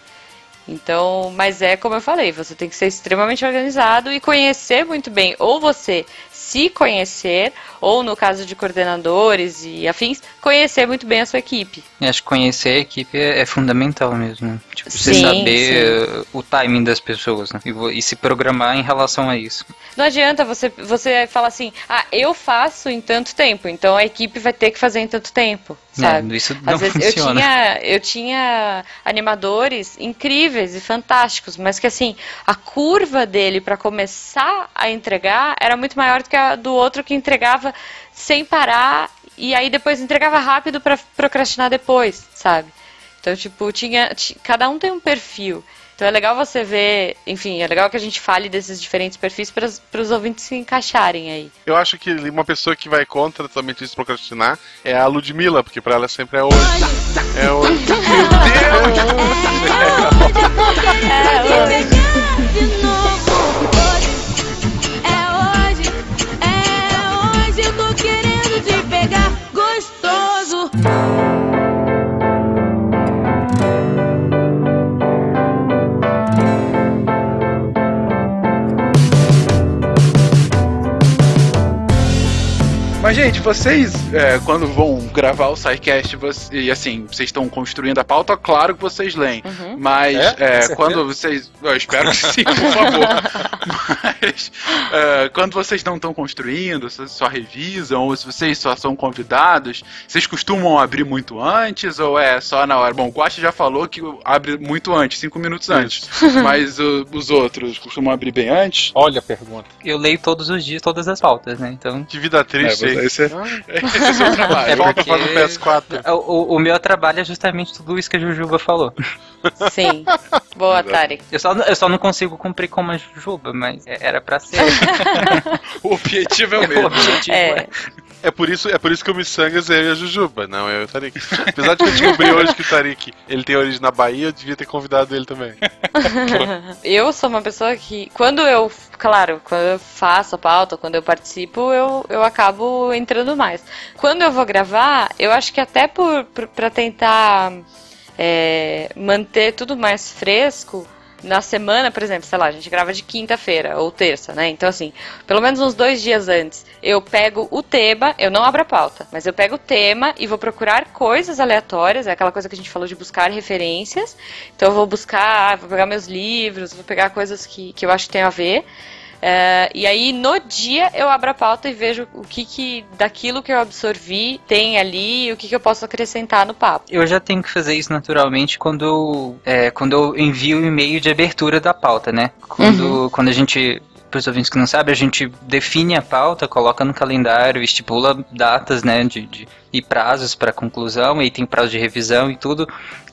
Então, mas é como eu falei, você tem que ser extremamente organizado e conhecer muito bem, ou você se conhecer, ou no caso de coordenadores e afins, conhecer muito bem a sua equipe. Eu acho que conhecer a equipe é, é fundamental mesmo. Né? Tipo, você Sim, saber sim. uh, o timing das pessoas né? e, e se programar em relação a isso. Não adianta você, você falar assim, ah, eu faço em tanto tempo, então a equipe vai ter que fazer em tanto tempo, sabe? É, isso não Às vezes eu funciona. tinha, eu tinha animadores incríveis e fantásticos, mas que assim, a curva dele para começar a entregar era muito maior do que a do outro que entregava sem parar e aí depois entregava rápido para procrastinar depois, sabe? Então, tipo, tinha, ti- cada um tem um perfil. Então é legal você ver, enfim, é legal que a gente fale desses diferentes perfis para os ouvintes se encaixarem aí. Eu acho que uma pessoa que vai contra totalmente isso procrastinar é a Ludmilla, porque pra ela sempre é hoje. É hoje. É Mas, gente, vocês, é, quando vão gravar o SciCast, você- e assim, vocês estão construindo a pauta, claro que vocês leem. Mas, É? é, quando vocês. Eu espero que sim, por favor. Mas, é, quando vocês não estão construindo, vocês só revisam, ou se vocês só são convidados, vocês costumam abrir muito antes, ou é só na hora? Bom, o Guache já falou que abre muito antes, cinco minutos antes. Mas o- os outros costumam abrir bem antes? Olha a pergunta. Eu leio todos os dias todas as pautas, né? Então. Que vida triste, É, hein? esse é, esse é o trabalho. É Volta porque- para o PS4. O, o- o meu trabalho é justamente tudo isso que a Jujuba falou. Sim. Boa, Tarek. Eu só, eu só não consigo cumprir como a Jujuba, mas é- era pra ser. O objetivo é o O mesmo. objetivo É. é. É por isso, é por isso que o Missangas é a Jujuba, não e o Tarik. Apesar de que eu descobri hoje que o Tarik ele tem origem na Bahia, eu devia ter convidado ele também. eu sou uma pessoa que, quando eu, claro, quando eu faço a pauta, quando eu participo, eu, eu acabo entrando mais. Quando eu vou gravar, eu acho que até por, por para tentar é, manter tudo mais fresco. Na semana, por exemplo, sei lá, a gente grava de quinta-feira ou terça, né? Então, assim, pelo menos uns dois dias antes, eu pego o tema, eu não abro a pauta, mas eu pego o tema e vou procurar coisas aleatórias, é aquela coisa que a gente falou de buscar referências. Então, eu vou buscar, vou pegar meus livros, vou pegar coisas que, que eu acho que tem a ver. É, e aí, no dia, eu abro a pauta e vejo o que, que daquilo que eu absorvi tem ali e o que, que eu posso acrescentar no papo. Eu já tenho que fazer isso naturalmente quando eu, é, quando eu envio o e-mail de abertura da pauta, né? Quando, quando a gente. Para os ouvintes que não sabem, a gente define a pauta, coloca no calendário, estipula datas, né, de, de- e prazos para conclusão, e tem prazo de revisão e tudo.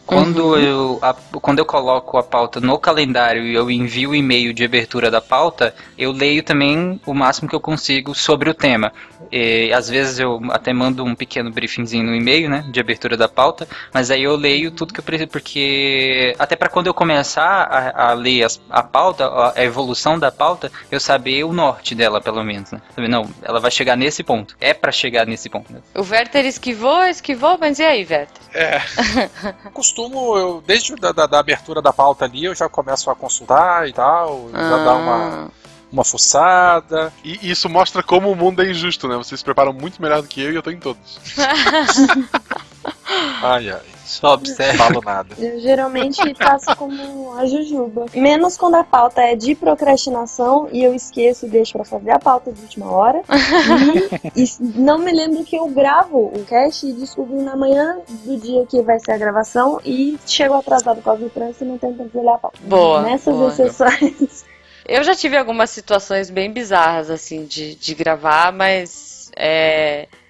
Quando, eu, a- quando eu coloco a pauta no calendário e eu envio o e-mail de abertura da pauta, eu leio também o máximo que eu consigo sobre o tema. E, às vezes eu até mando um pequeno briefingzinho no e-mail, né, de abertura da pauta, mas aí eu leio tudo que eu preciso, porque até para quando eu começar a, a ler as- a pauta, a, a evolução da pauta, eu saber o norte dela, pelo menos, né? Não, ela vai chegar nesse ponto. É para chegar nesse ponto. Né? O Werther esquivou, esquivou, mas e aí, Werther? É. Eu costumo, eu, desde da, da- da abertura da pauta ali, eu já começo a consultar e tal, já Ah. dar uma, uma fuçada. E isso mostra como o mundo é injusto, né? Vocês se preparam muito melhor do que eu e eu tô em todos. Ai, ai. Só observa. Falo nada. Eu geralmente faço como a Jujuba. Menos quando a pauta é de procrastinação e eu esqueço e deixo pra fazer a pauta de última hora. E, e não me lembro que eu gravo o cast e descubro na manhã do dia que vai ser a gravação e chego atrasado por causa do trânsito e não tenho tempo de olhar a pauta. Boa, Nessas boa. exceções. Eu já tive algumas situações bem bizarras, assim, de, de gravar, mas é, a- a-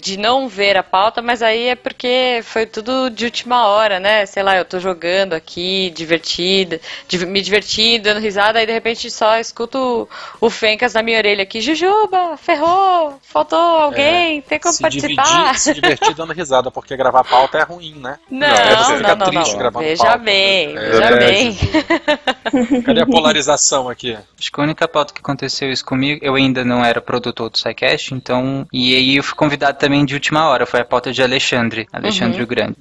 de não ver a pauta, mas aí é porque foi tudo de última hora, né? Sei lá, eu tô jogando aqui, divertida, div- me divertindo, dando risada, aí de repente só escuto o, Fencas na minha orelha aqui, Jujuba, ferrou, faltou alguém, tem como se participar. dividir, se divertir dando risada, porque gravar pauta é ruim, né? Não, É, você fica não, não, triste não. gravando Veja pauta. bem, É, veja é, bem. Cadê a polarização aqui? Acho que a única pauta que aconteceu isso comigo, eu ainda não era produtor do SciCast, então. E aí eu fui convidado também de última hora, foi a pauta de Alexandre, Alexandre Uhum. o Grande.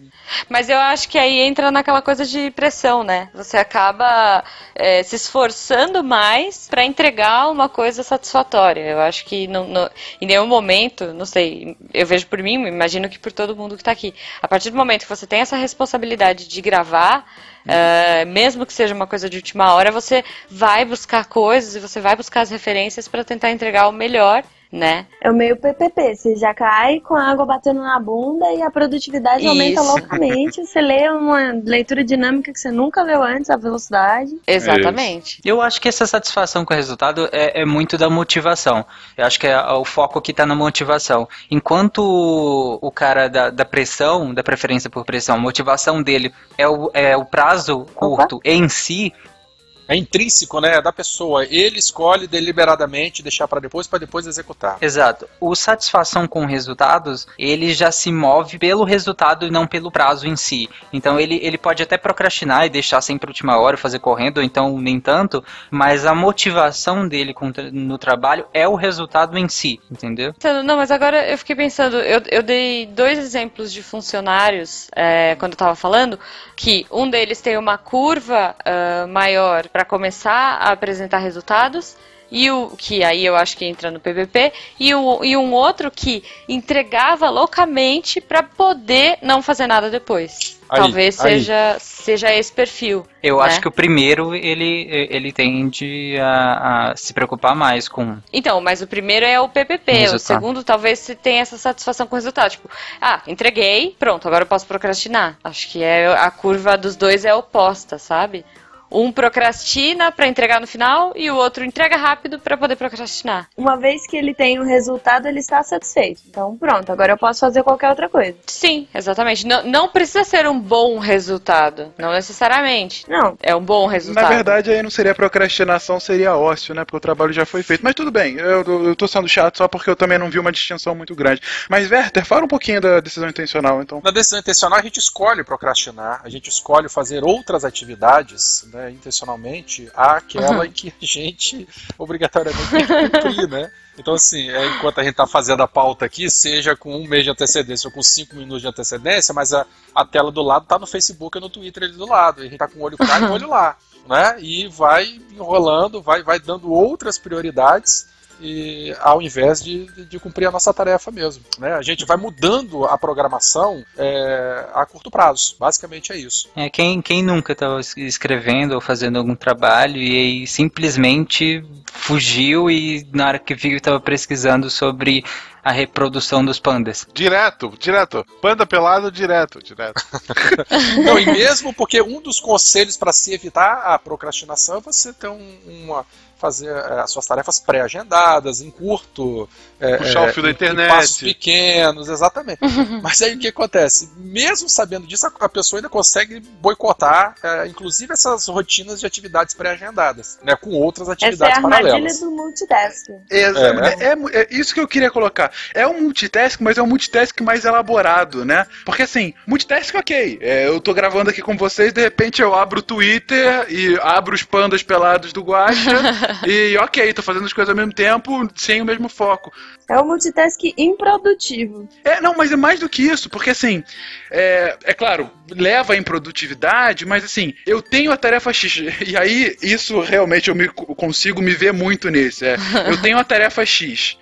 Mas eu acho que aí entra naquela coisa de pressão, né? Você acaba é, se esforçando mais pra entregar uma coisa satisfatória. Eu acho que não- não- em nenhum momento, não sei, eu vejo por mim, imagino que por todo mundo que tá aqui. A partir do momento que você tem essa responsabilidade de gravar, é, mesmo que seja uma coisa de última hora, você vai buscar coisas e você vai buscar as referências pra tentar entregar o melhor, né? É o meio PPP, você já cai com a água batendo na bunda e a produtividade aumenta Isso. loucamente. Você lê uma leitura dinâmica que você nunca leu antes, a velocidade. Exatamente. Eu acho que essa satisfação com o resultado é, é muito da motivação. Eu acho que é, o foco aqui está na motivação. Enquanto o, o cara da, da pressão, da preferência por pressão, a motivação dele é o, é o prazo curto em si, É intrínseco, né? É da pessoa. Ele escolhe deliberadamente deixar pra depois, pra depois executar. Exato. O satisfação com resultados, ele já se move pelo resultado e não pelo prazo em si. Então ele, ele pode até procrastinar e deixar sempre a última hora, fazer correndo, ou então nem tanto, mas a motivação dele no trabalho é o resultado em si, entendeu? Pensando, Não, mas agora eu fiquei pensando, eu, eu dei dois exemplos de funcionários é, quando eu tava falando, que um deles tem uma curva ah, maior para começar a apresentar resultados. E o que aí eu acho que entra no PVP, e, o, e um outro que entregava loucamente para poder não fazer nada depois. Aí, Talvez aí. seja seja esse perfil. Eu né? acho que o primeiro ele, ele tende a, a se preocupar mais com. Então, mas o primeiro é o PPP, o Resultado. segundo talvez se tenha essa satisfação com o resultado. Tipo, ah, entreguei, pronto, agora eu posso procrastinar. Acho que é a curva dos dois é oposta, sabe? Um procrastina pra entregar no final e o outro entrega rápido pra poder procrastinar. Uma vez que ele tem o resultado, ele está satisfeito. Então, pronto, agora eu posso fazer qualquer outra coisa. Sim, exatamente. Não, não precisa ser um bom resultado, não necessariamente. Não. É um bom resultado. Na verdade, aí não seria procrastinação, seria ócio, né? Porque o trabalho já foi feito. Mas tudo bem, eu, eu, eu tô sendo chato só porque eu também não vi uma distinção muito grande. Mas, Werther, fala um pouquinho da decisão intencional, então. Na decisão intencional, a gente escolhe procrastinar, a gente escolhe fazer outras atividades, né, intencionalmente, àquela Uhum. em que a gente obrigatoriamente tem que cumprir, né? Então, assim, é, enquanto a gente está fazendo a pauta aqui, seja com um mês de antecedência ou com cinco minutos de antecedência, mas a, a tela do lado tá no Facebook e no Twitter ali do lado. E a gente tá com o olho cá e o olho lá, né? E vai enrolando, vai, vai dando outras prioridades e ao invés de, de, cumprir a nossa tarefa mesmo. Né? A gente vai mudando a programação é, a curto prazo. Basicamente é isso. É, quem, quem nunca estava escrevendo ou fazendo algum trabalho e aí simplesmente fugiu e na hora que viu estava pesquisando sobre a reprodução dos pandas. Direto, direto. Panda pelado, direto, direto. Não, e mesmo porque um dos conselhos para se evitar a procrastinação é você ter um- uma fazer é, as suas tarefas pré-agendadas, em curto, é, Puxar é, o fio da internet. passos pequenos, exatamente. Mas aí o que acontece? Mesmo sabendo disso, a, pessoa ainda consegue boicotar, é, inclusive essas rotinas de atividades pré-agendadas, né, com outras Essa é a atividades paralelas. do multitask. Exa- É. É, é- é isso que eu queria colocar. É um multitask, mas é um multitask mais elaborado, né? Porque assim, multitask ok. É, eu tô gravando aqui com vocês, de repente eu abro o Twitter e abro os pandas pelados do Guacha e ok, tô fazendo as coisas ao mesmo tempo, sem o mesmo foco. É um multitask improdutivo. É, não, mas é mais do que isso, porque assim, é, é claro, leva à improdutividade, mas assim, eu tenho a tarefa X, e aí isso realmente eu me, consigo me ver muito nisso. É, eu tenho a tarefa X.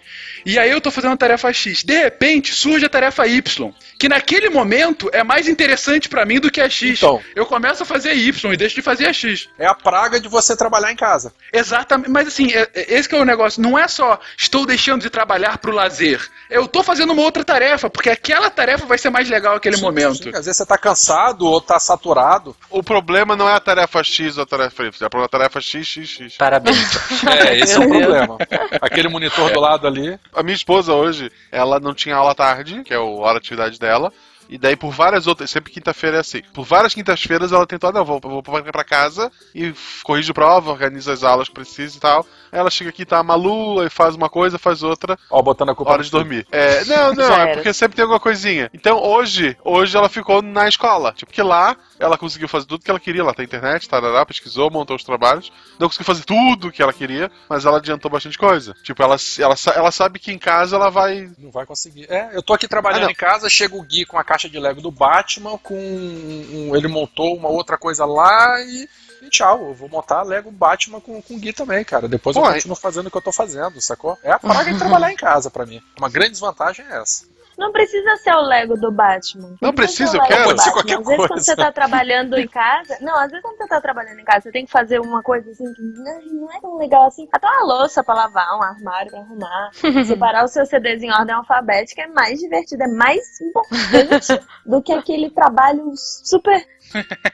E aí eu tô fazendo a tarefa X. De repente surge a tarefa Y, que naquele momento é mais interessante pra mim do que a X. Então. Eu começo a fazer Y e deixo de fazer a X. É a praga de você trabalhar em casa. Exatamente, mas assim, é- é- esse que é o negócio. Não é só estou deixando de trabalhar pro lazer. Eu tô fazendo uma outra tarefa, porque aquela tarefa vai ser mais legal naquele momento. Sim, às vezes você tá cansado ou tá saturado. O problema não é a tarefa X ou a tarefa Y, é a tarefa XXX. Parabéns. É, esse é o problema. Aquele monitor do lado ali A minha esposa hoje, ela não tinha aula à tarde, que é o hora de atividade dela. E daí, por várias outras, sempre quinta-feira é assim. Por várias quintas-feiras ela tentou, ah, não, vou, vou pra casa e corrige prova, organiza as aulas que precisa e tal. Aí ela chega aqui, tá malu, aí faz uma coisa, faz outra. Ó, botando a culpa Hora de dormir. É, não, não, é porque sempre tem alguma coisinha. Então hoje, hoje ela ficou na escola. Tipo, que lá ela conseguiu fazer tudo que ela queria. Ela tem internet, tarará, pesquisou, montou os trabalhos. Não conseguiu fazer tudo que ela queria, mas ela adiantou bastante coisa. Tipo, ela, ela, ela sabe que em casa ela vai. Não vai conseguir. É, eu tô aqui trabalhando Ah, em casa, chega o Gui com a caixa de Lego do Batman, com um- um- ele montou uma outra coisa lá e, tchau. Eu vou montar Lego Batman com, com o Gui também, cara. Depois Pô, eu continuo fazendo o que eu tô fazendo, sacou? É a praga de trabalhar em casa pra mim. Uma grande desvantagem é essa. Não precisa ser o Lego do Batman. Não precisa eu quero. Pode ser qualquer Às vezes quando coisa. você tá trabalhando em casa. Não, às vezes quando você tá trabalhando em casa, você tem que fazer uma coisa assim que não, não é tão legal assim. Até uma louça pra lavar, um armário pra arrumar. Separar o seu CDs em ordem alfabética é mais divertido, é mais importante do que aquele trabalho super.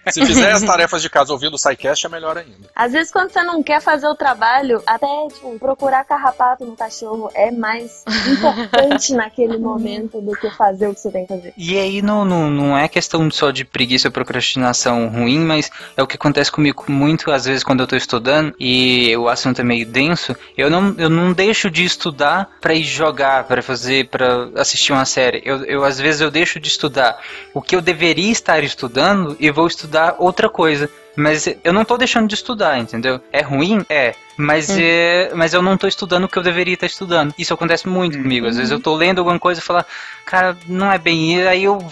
Se fizer as tarefas de casa ouvindo o SciCast, é melhor ainda. Às vezes, quando você não quer fazer o trabalho, até tipo, procurar carrapato no cachorro é mais importante naquele momento do que fazer o que você tem que fazer. E aí não, não, não é questão só de preguiça ou procrastinação ruim, mas é o que acontece comigo muito às vezes quando eu tô estudando e o assunto é meio denso. Eu não, eu não deixo de estudar pra ir jogar, pra fazer, pra assistir uma série. Eu, eu às vezes eu deixo de estudar o que eu deveria estar estudando e vou estudar outra coisa. Mas eu não tô deixando de estudar, entendeu? É ruim? É. Mas, é, mas eu não tô estudando o que eu deveria estar estudando. Isso acontece muito comigo. Às vezes eu tô lendo alguma coisa e falo, cara, não é bem isso. Aí eu.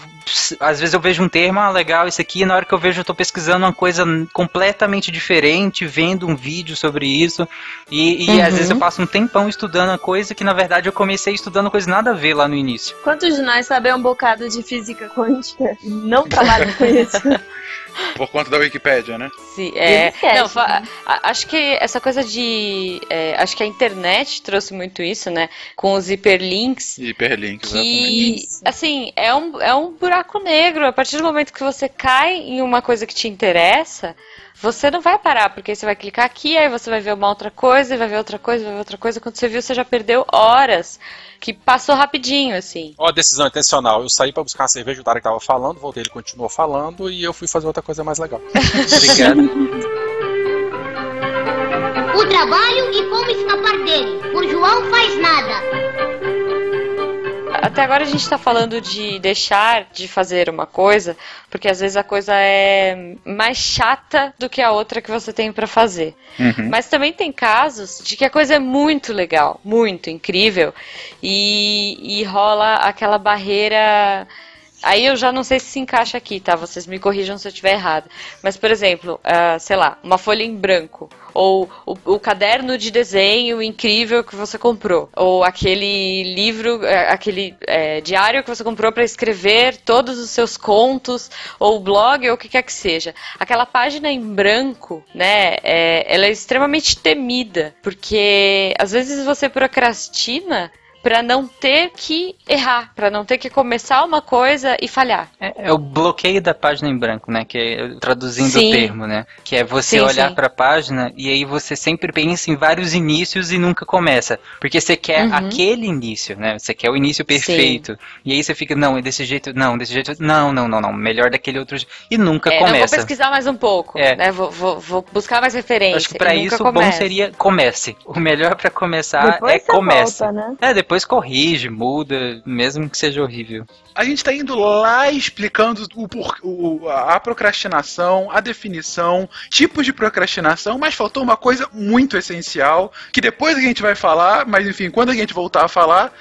Às vezes eu vejo um termo, ah, legal, isso aqui, e na hora que eu vejo eu tô pesquisando uma coisa completamente diferente, vendo um vídeo sobre isso. E, e às Uhum. vezes eu passo um tempão estudando a coisa que na verdade eu comecei estudando coisa nada a ver lá no início. Quantos de nós sabem um bocado de física quântica e não trabalham com isso? Por conta da Wikipédia, né? Sim, é, não, né? acho que essa coisa de. é, acho que a internet trouxe muito isso, né? Com os hiperlinks. Hiperlink, Que, exatamente. assim, é um, é um buraco negro. A partir do momento que você cai em uma coisa que te interessa, você não vai parar, porque você vai clicar aqui, aí você vai ver uma outra coisa, e vai ver outra coisa, vai ver outra coisa. Quando você viu, você já perdeu horas. Que passou rapidinho, assim. Ó, decisão intencional. Eu saí pra buscar uma cerveja, o Tarek tava falando, voltei, ele continuou falando e eu fui fazer outra coisa mais legal. Obrigado. O trabalho e como escapar dele. Por João faz nada. Até agora a gente tá falando de deixar de fazer uma coisa, porque às vezes a coisa é mais chata do que a outra que você tem pra fazer. Uhum. Mas também tem casos de que a coisa é muito legal, muito incrível, e, e rola aquela barreira. Aí eu já não sei se se encaixa aqui, tá? Vocês me corrijam se eu estiver errado. Mas, por exemplo, ah, sei lá, uma folha em branco. Ou o, o caderno de desenho incrível que você comprou. Ou aquele livro, eh, aquele eh, diário que você comprou para escrever todos os seus contos. Ou blog, ou o que quer que seja. Aquela página em branco, né? eh, ela é extremamente temida. Porque às vezes você procrastina para não ter que errar, para não ter que começar uma coisa e falhar. É o bloqueio da página em branco, né? Que é traduzindo Sim. o termo, né? Que é você Sim, olhar sim. para a página e aí você sempre pensa em vários inícios e nunca começa, porque você quer Uhum. aquele início, né? Você quer o início perfeito. E aí você fica, não, é desse jeito, não, desse jeito, não, não, não, não, melhor daquele outro jeito. E nunca É, não, vou começa. pesquisar mais um pouco, É. né? Vou, vou- vou buscar mais referência. Acho que pra nunca isso o bom começa. seria comece. O melhor pra começar Depois é comece. volta, né? É, depois corrige, muda, mesmo que seja horrível. A gente tá indo lá explicando o, o- a procrastinação, a definição, tipos de procrastinação, mas faltou uma coisa muito essencial, que depois a gente vai falar, mas enfim, quando a gente voltar a falar,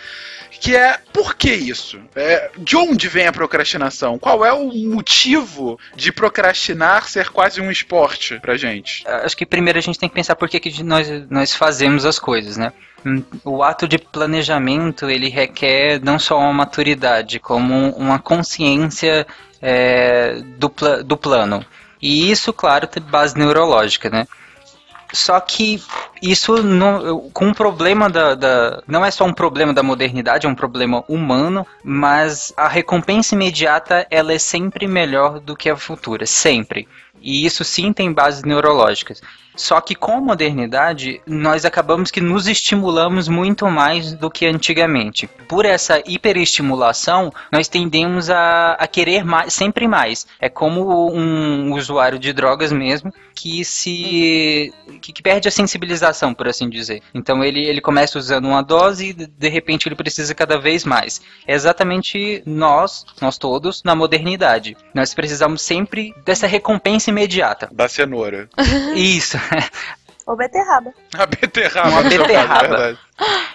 que é por que isso? É, de onde vem a procrastinação? Qual é o motivo de procrastinar ser quase um esporte pra gente? Acho que primeiro a gente tem que pensar por que, que nós, nós fazemos as coisas, né? Hum, O ato de planejamento, ele requer não só uma maturidade, como um- uma consciência é, do, pla- do plano. E isso, claro, tem base neurológica, né? Só que isso não, com o problema da, da- Não é só um problema da modernidade, é um problema humano, mas a recompensa imediata ela é sempre melhor do que a futura. Sempre. E isso sim tem bases neurológicas. Só que com a modernidade, nós acabamos que nos estimulamos muito mais do que antigamente. Por essa hiperestimulação, nós tendemos a, a querer mais, sempre mais. É como um usuário de drogas mesmo que se que, que perde a sensibilização, por assim dizer. Então ele, ele começa usando uma dose e de repente ele precisa cada vez mais. É exatamente nós, nós todos, na modernidade. Nós precisamos sempre dessa recompensa imediata. Da cenoura. Isso. Ou beterraba. A beterraba. Uma beterraba.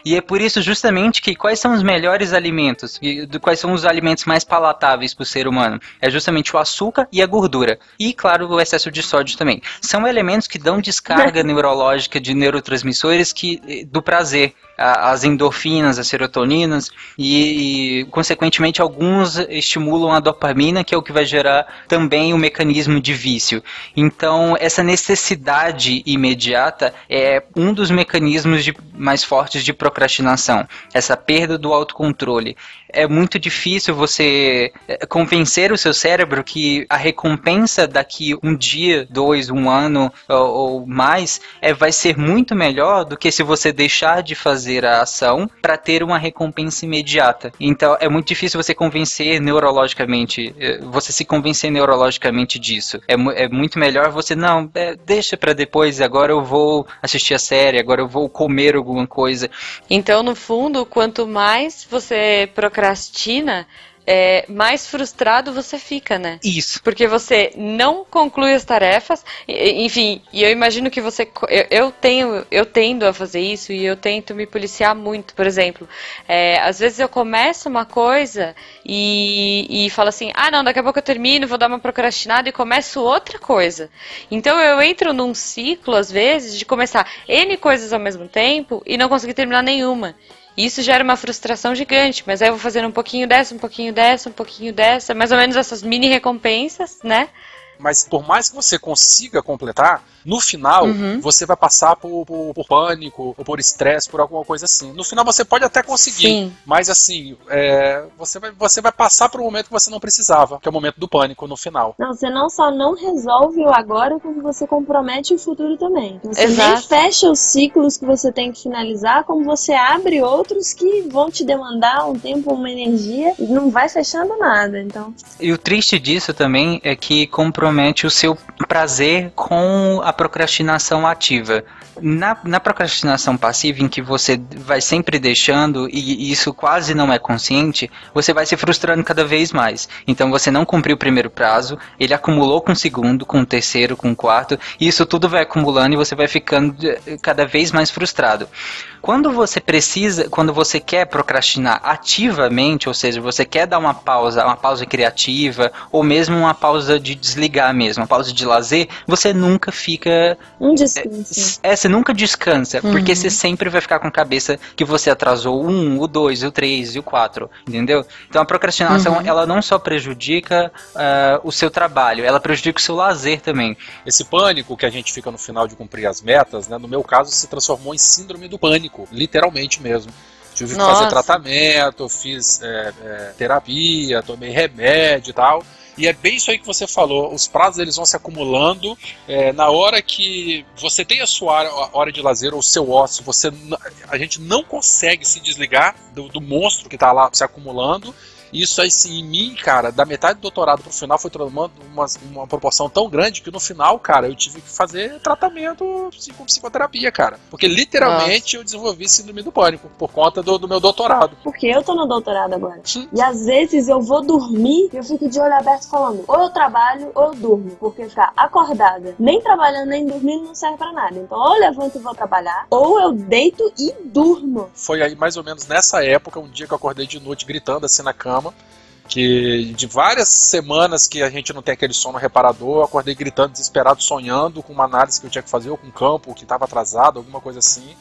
E é por isso justamente que quais são os melhores alimentos, e do- quais são os alimentos mais palatáveis para o ser humano? É justamente o açúcar e a gordura. E, claro, o excesso de sódio também. São elementos que dão descarga neurológica de neurotransmissores que, eh, do prazer. A- As endorfinas, as serotoninas e, e, consequentemente, alguns estimulam a dopamina, que é o que vai gerar também o mecanismo de vício. Então, essa necessidade imediata é um dos mecanismos de- mais fortes de procrastinação. Essa perda do autocontrole. É muito difícil você eh, convencer o seu cérebro que a recompensa daqui um dia, dois, um ano ou, ou mais é, vai ser muito melhor do que se você deixar de fazer a ação para ter uma recompensa imediata. Então é muito difícil você convencer neurologicamente, eh, você se convencer neurologicamente disso. É, é muito melhor você não é, deixa para depois. Agora eu vou assistir a série, agora eu vou comer alguma coisa. Então, no fundo, quanto mais você procrastina, é, mais frustrado você fica, né? Isso. Porque você não conclui as tarefas, enfim, e eu imagino que você. Eu, eu tenho, eu tendo a fazer isso e eu tento me policiar muito. Por exemplo, é, às vezes eu começo uma coisa e, e falo assim: ah, não, daqui a pouco eu termino, vou dar uma procrastinada e começo outra coisa. Então eu entro num ciclo, às vezes, de começar N coisas ao mesmo tempo e não conseguir terminar nenhuma. Isso gera uma frustração gigante, mas aí eu vou fazendo um pouquinho dessa, um pouquinho dessa, um pouquinho dessa, mais ou menos essas mini recompensas, né? Mas por mais que você consiga completar, no final Uhum. você vai passar por, por- por pânico ou por estresse, por alguma coisa assim. No final você pode até conseguir, Sim. mas assim, é, você, vai, você vai passar por um momento que você não precisava, que é o momento do pânico no final. Não, você não só não resolve o agora, como você compromete o futuro também. Você nem Exato. fecha os ciclos que você tem que finalizar, como você abre outros que vão te demandar um tempo, uma energia, e não vai fechando nada. Então, E o triste disso também é que compromete o seu prazer com a procrastinação ativa. Na, na procrastinação passiva, em que você vai sempre deixando e isso quase não é consciente, você vai se frustrando cada vez mais. Então você não cumpriu o primeiro prazo, ele acumulou com o segundo, com o terceiro, com o quarto, e isso tudo vai acumulando e você vai ficando eh, cada vez mais frustrado. Quando você precisa, quando você quer procrastinar ativamente, ou seja, você quer dar uma pausa, uma pausa criativa, ou mesmo uma pausa de desligar mesmo, uma pausa de lazer, você nunca fica. um descanso. É, você nunca descansa, Uhum. porque você sempre vai ficar com a cabeça que você atrasou o um, o dois, o três e o quatro, entendeu? Então a procrastinação, Uhum. ela não só prejudica ah, o seu trabalho, ela prejudica o seu lazer também. Esse pânico que a gente fica no final de cumprir as metas, né, no meu caso se transformou em síndrome do pânico, literalmente mesmo. Tive que Nossa. fazer tratamento, fiz é, é, terapia, tomei remédio e tal. E é bem isso aí que você falou. Os prazos eles vão se acumulando. é, na hora que você tem a sua hora, a hora de lazer ou o seu ócio, você, a gente não consegue se desligar do, do monstro que está lá se acumulando. Isso aí, sim, em mim, cara, da metade do doutorado pro final foi tomando uma, uma proporção tão grande que no final, cara, eu tive que fazer tratamento com psicoterapia, cara. Porque literalmente eu desenvolvi síndrome do pânico por conta do, do meu doutorado. Porque eu tô no doutorado agora. E às vezes eu vou dormir e eu fico de olho aberto falando, ou eu trabalho ou eu durmo. Porque ficar acordada, nem trabalhando nem dormindo não serve pra nada. Então ou eu levanto e vou trabalhar, ou eu deito e durmo. Foi aí mais ou menos nessa época, um dia que eu acordei de noite gritando assim na cama. Que de várias semanas que a gente não tem aquele sono reparador, eu acordei gritando, desesperado, sonhando com uma análise que eu tinha que fazer, ou com um campo que estava atrasado, alguma coisa assim.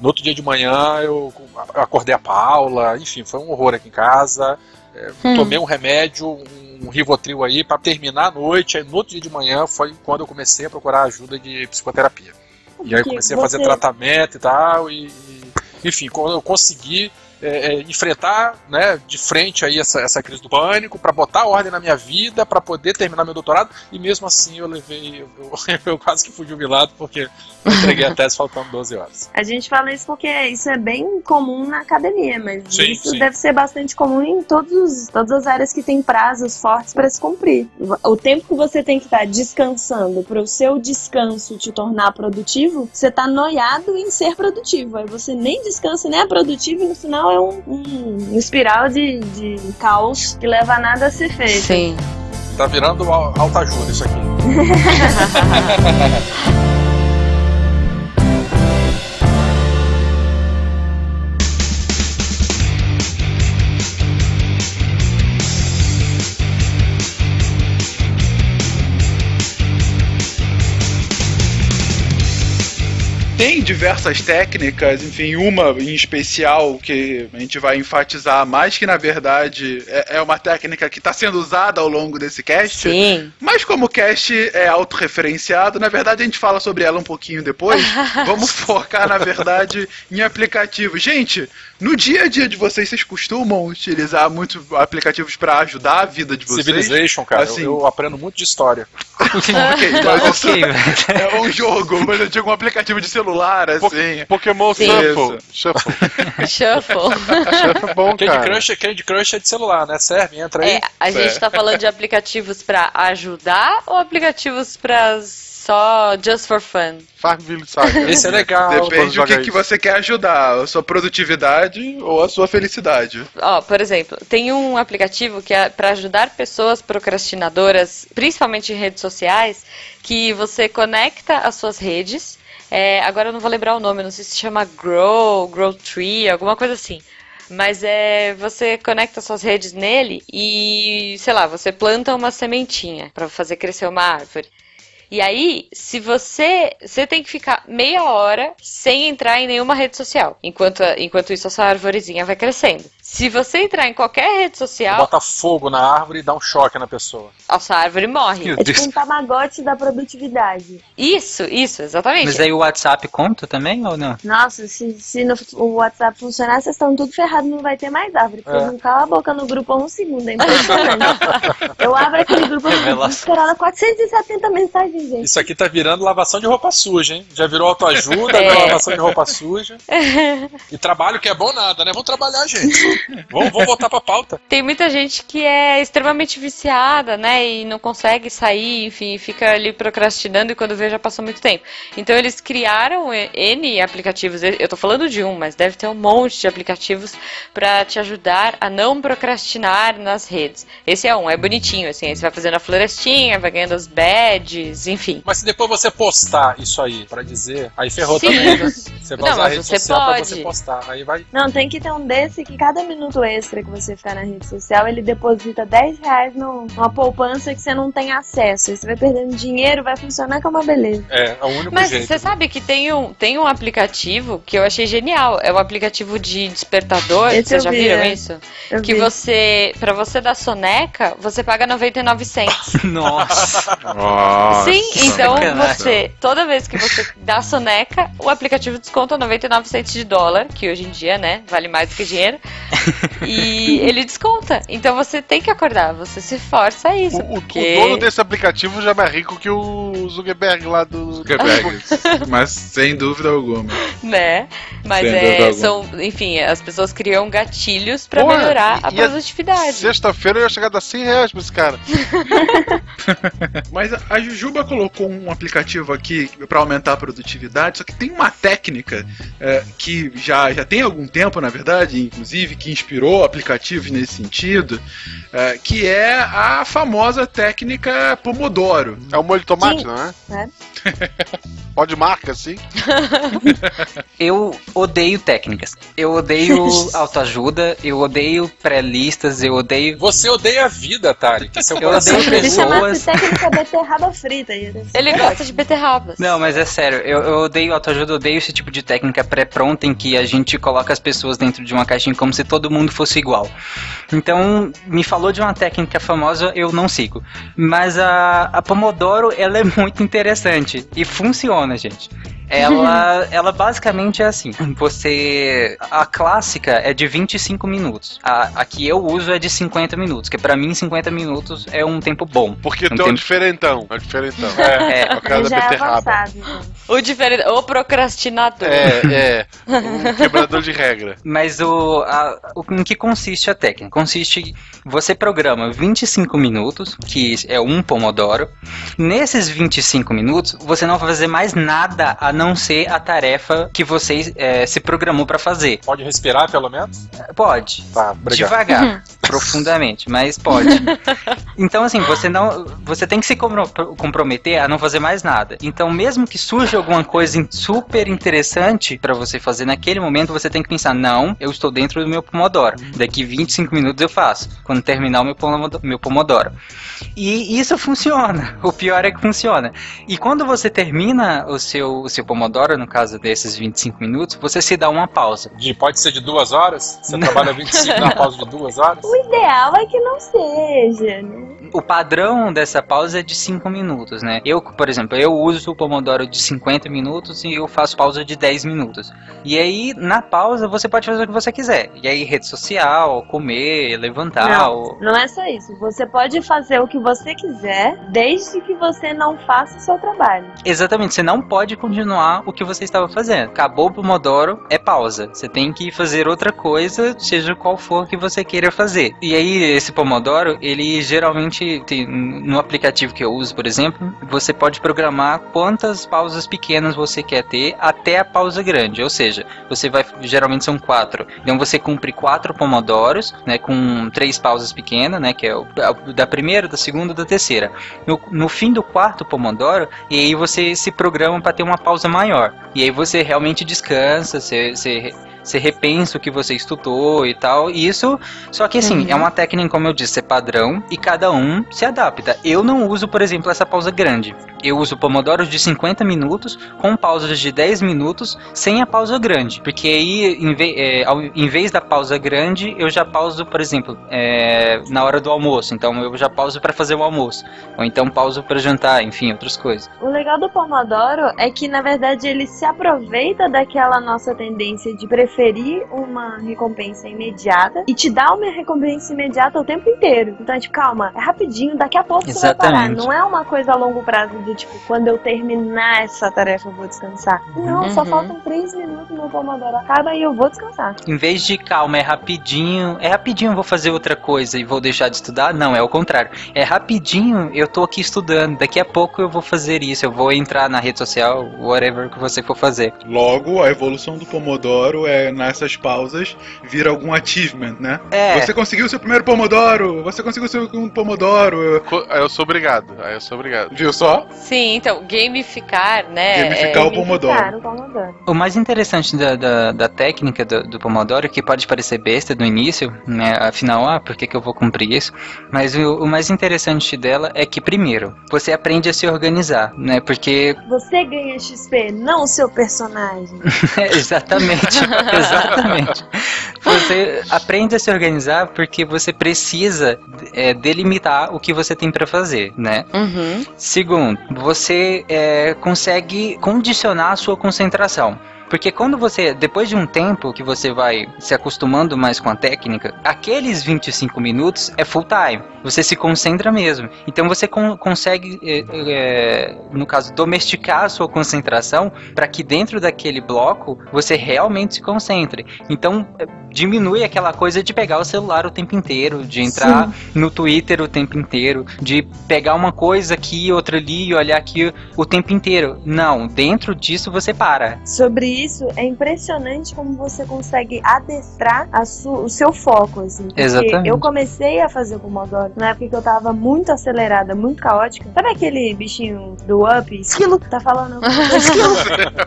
No outro dia de manhã eu acordei a Paula, enfim, foi um horror aqui em casa. É, Hum. Tomei um remédio, um Rivotril aí para terminar a noite. Aí no outro dia de manhã foi quando eu comecei a procurar ajuda de psicoterapia. E aí comecei a fazer tratamento e tal, e, e- enfim, quando eu consegui é, é, enfrentar, né, de frente aí essa, essa crise do pânico, pra botar ordem na minha vida, pra poder terminar meu doutorado, e mesmo assim eu levei, eu, eu, eu quase que fui jubilado porque eu entreguei a tese faltando 12 horas. A gente fala isso porque isso é bem comum na academia, mas Sim, isso sim. deve ser bastante comum em todos, todas as áreas que tem prazos fortes para se cumprir. O tempo que você tem que estar descansando para o seu descanso te tornar produtivo, você tá noiado em ser produtivo. Aí você nem descansa, nem é produtivo e no final é um, um espiral de, de caos que leva a nada a ser feito. Sim. Tá virando al- alta ajuda isso aqui. diversas técnicas, enfim, uma em especial que a gente vai enfatizar mais que na verdade é, é uma técnica que está sendo usada ao longo desse cast. Sim. Mas como o cast é autorreferenciado, na verdade a gente fala sobre ela um pouquinho depois. Vamos focar, na verdade, em aplicativos. Gente, no dia a dia de vocês, vocês costumam utilizar muitos aplicativos para ajudar a vida de vocês? Civilization, cara, Assim, eu, eu aprendo muito de história. ok, mas isso Ok, é um jogo, mas eu digo um aplicativo de celular, assim. Pokémon Sim. Shuffle. Shuffle. Shuffle. Shuffle é bom, Candy cara. Crush, Candy Crush é de celular, né? Serve, entra aí. É, a gente tá falando de aplicativos pra ajudar ou aplicativos pra só just for fun? Farmville Saga. Esse é legal. Depende do que, que você quer ajudar, a sua produtividade ou a sua felicidade. Ó, por exemplo, tem um aplicativo que é para ajudar pessoas procrastinadoras, principalmente em redes sociais, que você conecta as suas redes. é, agora eu não vou lembrar o nome, não sei se chama Grow, Grow Tree, alguma coisa assim. Mas é você conecta suas redes nele e, sei lá, você planta uma sementinha para fazer crescer uma árvore. E aí, se você. Você tem que ficar meia hora sem entrar em nenhuma rede social. Enquanto, enquanto isso, a sua arvorezinha vai crescendo. Se você entrar em qualquer rede social, Bota fogo na árvore e dá um choque na pessoa. a sua árvore morre. É tipo um tamagotchi da produtividade. Isso, isso, exatamente. Mas aí o WhatsApp conta também ou não? Nossa, se, se no, o WhatsApp funcionar, vocês estão tudo ferrados, não vai ter mais árvore. Porque É. não cala a boca no grupo há um segundo, é impressionante. Eu abro aquele grupo esperando 470 mensagens, gente. Isso aqui tá virando lavação de roupa suja, hein? Já virou autoajuda, É. lavação de roupa suja. E trabalho que é bom nada, né? Vamos trabalhar, gente. Vamos, vamos voltar pra pauta. Tem muita gente que é extremamente viciada, né? E não consegue sair, enfim, fica ali procrastinando e quando vê já passou muito tempo. Então eles criaram N aplicativos. Eu tô falando de um, mas deve ter um monte de aplicativos pra te ajudar a não procrastinar nas redes. Esse é um, é bonitinho, assim. Aí você vai fazendo a florestinha, vai ganhando as badges, enfim. Mas se depois você postar isso aí pra dizer, aí ferrou Sim. também, né? Você vai Não, usar a rede você social pra pode. você postar. Aí vai. Não, tem que ter um desse que cada minuto extra que você ficar na rede social, ele deposita 10 reais no- numa poupança que você não tem acesso. Aí você vai perdendo dinheiro, vai funcionar que é uma beleza. É, é o único Mas jeito. você sabe que tem um, tem um aplicativo que eu achei genial. É um aplicativo de despertador. Esse Vocês já vi, viram é. isso? Eu que vi. você, pra você dar soneca, você paga 99 cents. Nossa. Nossa. Sim, então você, toda vez que você dá soneca, o aplicativo desconta 99 cents de dólar, que hoje em dia, né, vale mais do que dinheiro. E ele desconta. Então você tem que acordar, você se força a isso. O, porque... o dono desse aplicativo já é mais rico que o Zuckerberg lá do. Zuckerberg. Mas sem dúvida alguma. né? Mas Sem é, são, enfim, as pessoas criam gatilhos pra Porra, melhorar a e a- produtividade. Sexta-feira eu ia chegar a dar 100 reais pra esse cara. Mas a Jujuba colocou um aplicativo aqui para aumentar a produtividade, só que tem uma técnica é, que já, já tem algum tempo, na verdade, inclusive, que inspirou aplicativos nesse sentido, é, que é a famosa técnica Pomodoro. É o molho de tomate, Sim. não é? né? Pode marca, assim. Eu odeio técnicas. Eu odeio autoajuda, eu odeio pré-listas, eu odeio. Você odeia a vida, Tari. Que seu Eu odeio chamasse pessoas. técnica beterraba frita. Ele ótimo. gosta de beterrabas. Não, mas é sério, eu, eu odeio autoajuda, eu odeio esse tipo de técnica pré-pronta em que a gente coloca as pessoas dentro de uma caixinha como se todo mundo fosse igual. Então, me falou de uma técnica famosa, eu não sigo. Mas a, a Pomodoro, ela é muito interessante e funciona, gente. Ela, ela basicamente é assim. Você. A clássica é de 25 minutos. A, a que eu uso é de 50 minutos, que pra mim 50 minutos é um tempo bom. Porque um tu é o tempo... diferentão. É o diferentão. É, É o cara da Já é beterraba. avançado. então. O, diferente, o procrastinador. É, é. Um quebrador de regra. Mas o, a, o em que consiste a técnica? Consiste você programa 25 minutos, que é um pomodoro. Nesses 25 minutos, você não vai fazer mais nada a não ser a tarefa que você eh, se programou para fazer. Pode respirar, pelo menos? Pode. Tá, obrigado. Devagar, profundamente, mas pode. Então, assim, você não. Você tem que se compro- comprometer a não fazer mais nada. Então, mesmo que surja alguma coisa super interessante pra você fazer naquele momento, você tem que pensar: não, eu estou dentro do meu Pomodoro. Daqui 25 minutos eu faço. Quando terminar o meu Pomodo- meu Pomodoro. E isso funciona. O pior é que funciona. E quando você termina o seu, o seu Pomodoro, no caso desses 25 minutos, você se dá uma pausa. De, pode ser de duas horas? Você trabalha 25 na pausa de duas horas? O ideal é que não seja, né? O padrão dessa pausa é de 5 minutos, né? Eu, por exemplo, eu uso o Pomodoro de 50 minutos e eu faço pausa de 10 minutos. E aí, na pausa, você pode fazer o que você quiser. E aí, rede social, comer, levantar. Não, ou- não é só isso. Você pode fazer o que você quiser, desde que você não faça o seu trabalho. Exatamente, você não pode continuar o que você estava fazendo. Acabou o Pomodoro, é pausa. Você tem que fazer outra coisa, seja qual for que você queira fazer. E aí, esse Pomodoro, ele geralmente tem, no aplicativo que eu uso, por exemplo, você pode programar quantas pausas pequenas você quer ter até a pausa grande. Ou seja, você vai, geralmente são quatro. Então você cumpre quatro Pomodoros, né, com três pausas pequenas, né, que é o, da primeira, da segunda, da terceira. No, no fim do quarto Pomodoro, e aí você se programa para ter uma pausa maior. E aí você realmente descansa, você, você, você repensa o que você estudou e tal. E isso, só que assim, Uhum. é uma técnica, como eu disse, é padrão e cada um se adapta. Eu não uso, por exemplo, essa pausa grande. Eu uso pomodoros de 50 minutos com pausas de 10 minutos sem a pausa grande. Porque aí, em, ve- é, em vez da pausa grande, eu já pauso, por exemplo, é, na hora do almoço. Então eu já pauso para fazer o almoço. Ou então pauso para jantar, enfim, outras coisas. O legal do Pomodoro é que, na verdade, ele se aproveita daquela nossa tendência de preferir uma recompensa imediata e te dá uma recompensa imediata o tempo inteiro. Então, é tipo, calma, é rapidinho, daqui a pouco você vai parar. Exatamente. Não é uma coisa a longo prazo do tipo, quando eu terminar essa tarefa eu vou descansar. Não, só Uhum. faltam três minutos meu Pomodoro acaba e eu vou descansar. Em vez de calma, é rapidinho, é rapidinho eu vou fazer outra coisa e vou deixar de estudar, não, é o contrário. É rapidinho, eu tô aqui estudando, daqui a pouco eu vou fazer isso, eu vou entrar na rede social, whatever que você for fazer. Logo, a evolução do Pomodoro é nessas pausas vir algum achievement, né? É. Você conseguiu seu primeiro Pomodoro! Você conseguiu seu segundo Pomodoro! Eu sou obrigado. Aí eu sou obrigado. Viu só? Sim, então, gamificar, né? Gamificar é- o Pomodoro. Cara, o Pomodoro. O mais interessante da, da, da técnica do, do Pomodoro, que pode parecer besta no início, né? Afinal, ah, por que, que eu vou cumprir isso? Mas o, o mais interessante dela é que, primeiro, você aprende a se organizar, né? Porque Você ganha XP, não o seu personagem. É, exatamente, exatamente. Você aprende a se organizar porque você precisa é, delimitar o que você tem para fazer, né? Uhum. Segundo, você é, consegue condicionar a sua concentração. Porque quando você, depois de um tempo que você vai se acostumando mais com a técnica, aqueles 25 minutos é full time. Você se concentra mesmo. Então você con- consegue, é, é, no caso, domesticar a sua concentração para que dentro daquele bloco você realmente se concentre. Então é, diminui aquela coisa de pegar o celular o tempo inteiro, de entrar no Twitter o tempo inteiro, de pegar uma coisa aqui, outra ali e olhar aqui o tempo inteiro. Não, dentro disso você para. Sobre isso, é impressionante como você consegue adestrar o seu foco, assim. Porque Exatamente. eu comecei a fazer o Pomodoro na época que eu tava muito acelerada, muito caótica. Sabe aquele bichinho do Up? Esquilo! Tá falando? Esquilo!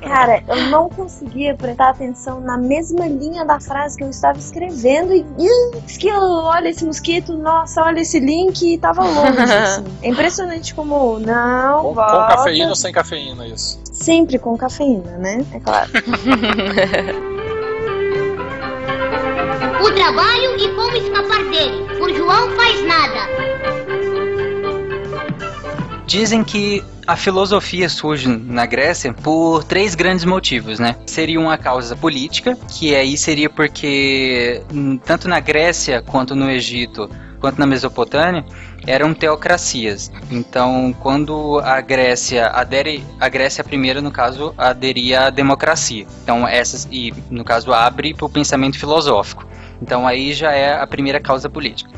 Cara, eu não conseguia prestar atenção na mesma linha da frase que eu estava escrevendo e... "Ih, Esquilo, olha esse mosquito, nossa, olha esse link, e tava longe, assim. É impressionante como, não, Com, com volta. cafeína ou sem cafeína, isso? Sempre com cafeína, né? É claro. O trabalho e como escapar dele. Por João faz nada. Dizem que a filosofia surge na Grécia por três grandes motivos, né? Seria uma causa política, que aí seria porque hum, tanto na Grécia quanto no Egito quanto na Mesopotâmia eram teocracias. Então, quando a Grécia adere, a Grécia primeiro, no caso, aderia à democracia. Então, essas e no caso abre para o pensamento filosófico. Então, aí já é a primeira causa política.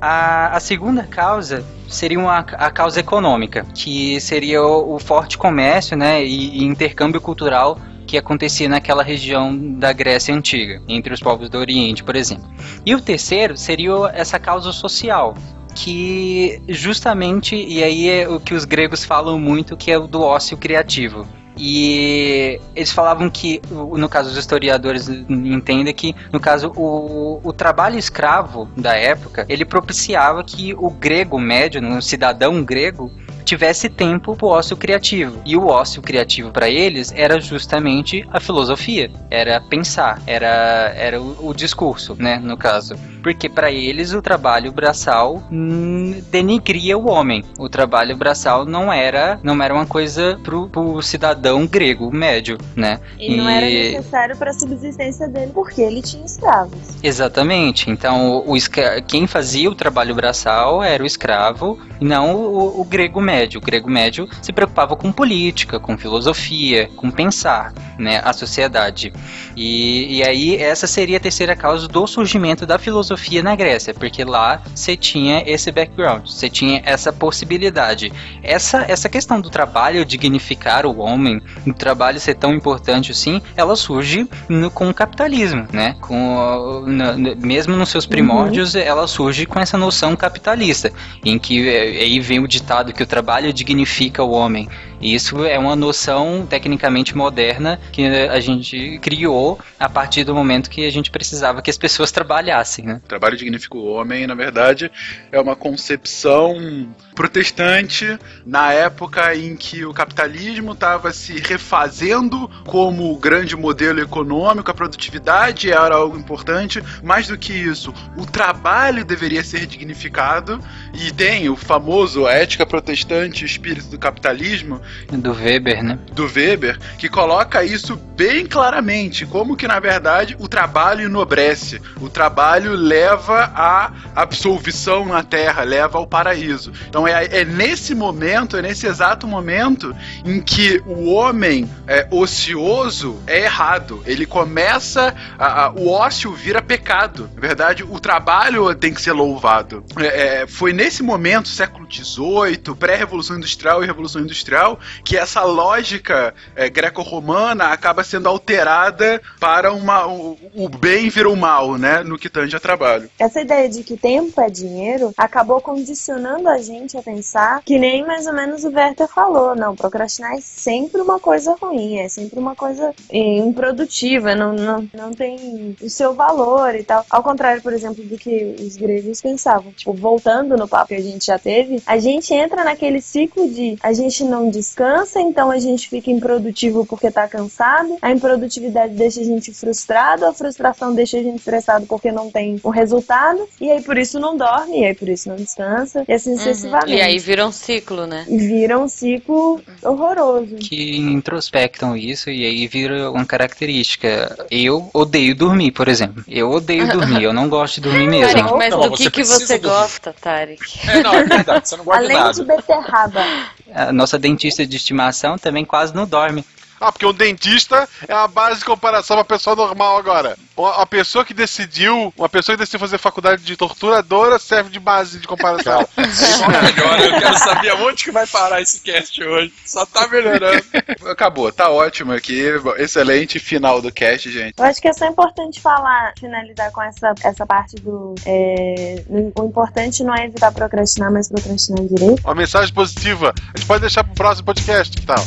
A, a segunda causa seria uma, a causa econômica, que seria o, o forte comércio né, e, e intercâmbio cultural que acontecia naquela região da Grécia Antiga, entre os povos do Oriente, por exemplo. E o terceiro seria essa causa social, que justamente, e aí é o que os gregos falam muito, que é o do ócio criativo. E eles falavam que, no caso, os historiadores entendem que, no caso, o, o trabalho escravo da época, ele propiciava que o grego médio, um cidadão grego, tivesse tempo pro ócio criativo. E o ócio criativo para eles era justamente a filosofia, era pensar, era, era o, o discurso, né, no caso. Porque para eles o trabalho braçal hum, denigria o homem. O trabalho braçal não era, não era uma coisa pro, pro cidadão grego médio, né? E, não era necessário para a subsistência dele, porque ele tinha escravos. Exatamente. Então, o, escra... quem fazia o trabalho braçal era o escravo, e não o, o grego médio. O grego médio se preocupava com política, com filosofia, com pensar, né, a sociedade. E, e aí essa seria a terceira causa do surgimento da filosofia na Grécia, porque lá você tinha esse background, você tinha essa possibilidade. Essa, essa questão do trabalho dignificar o homem, do trabalho ser tão importante assim, ela surge no, com o capitalismo, né? Com, no, no, mesmo nos seus primórdios, uhum. ela surge com essa noção capitalista, em que é, aí vem o ditado que o trabalho dignifica o homem. E isso é uma noção tecnicamente moderna que a gente criou a partir do momento que a gente precisava que as pessoas trabalhassem, né? O trabalho dignifica o homem, na verdade, é uma concepção protestante na época em que o capitalismo estava se refazendo como grande modelo econômico, a produtividade era algo importante, mais do que isso, o trabalho deveria ser dignificado e tem o famoso a ética protestante, o espírito do capitalismo, do Weber, né? Do Weber, que coloca isso bem claramente, como que na verdade o trabalho enobrece, o trabalho leva à absolvição na terra, leva ao paraíso. Então é, é nesse momento, é nesse exato momento em que o homem é, ocioso é errado. Ele começa, a, a, o ócio vira pecado. Na verdade, o trabalho tem que ser louvado. É, é foi nesse momento, século XVIII, pré-revolução industrial e revolução industrial, que essa lógica é, greco-romana acaba sendo alterada para uma, o, o bem vira o mal, né? No que tange a trabalho. Essa ideia de que tempo é dinheiro acabou condicionando a gente a pensar que nem mais ou menos o Werther falou, não, procrastinar é sempre uma coisa ruim, é sempre uma coisa é, improdutiva, não, não, não tem o seu valor e tal. Ao contrário, por exemplo, do que os gregos pensavam. Tipo, voltando no papo que a gente já teve, a gente entra naquele ciclo de a gente não descansa, então a gente fica improdutivo porque tá cansado, a improdutividade deixa a gente frustrado, a frustração deixa a gente estressado porque não tem o resultado, e aí por isso não dorme, e aí por isso não descansa, e assim Uhum. sucessivamente. E aí vira um ciclo, né? E vira um ciclo horroroso. Que introspectam isso e aí vira uma característica. Eu odeio dormir, por exemplo. Eu odeio dormir, eu não gosto de dormir mesmo. Tarek, mas Não, do você que, que precisa você dormir. gosta, Tarek? É, não, é verdade, você não gosta de Além nada. de beterraba. A nossa dentista de estimação também quase não dorme. Ah, porque um dentista é a base de comparação pra pessoa normal agora. A pessoa que decidiu, uma pessoa que decidiu fazer faculdade de torturadora serve de base de comparação. Só melhora, eu quero saber aonde que vai parar esse cast hoje. Só tá melhorando. Acabou, tá ótimo aqui. Excelente final do cast, gente. Eu acho que é só importante falar, finalizar com essa, essa parte do. é, o importante não é evitar procrastinar, mas procrastinar direito. Uma mensagem positiva. A gente pode deixar pro próximo podcast, que tal?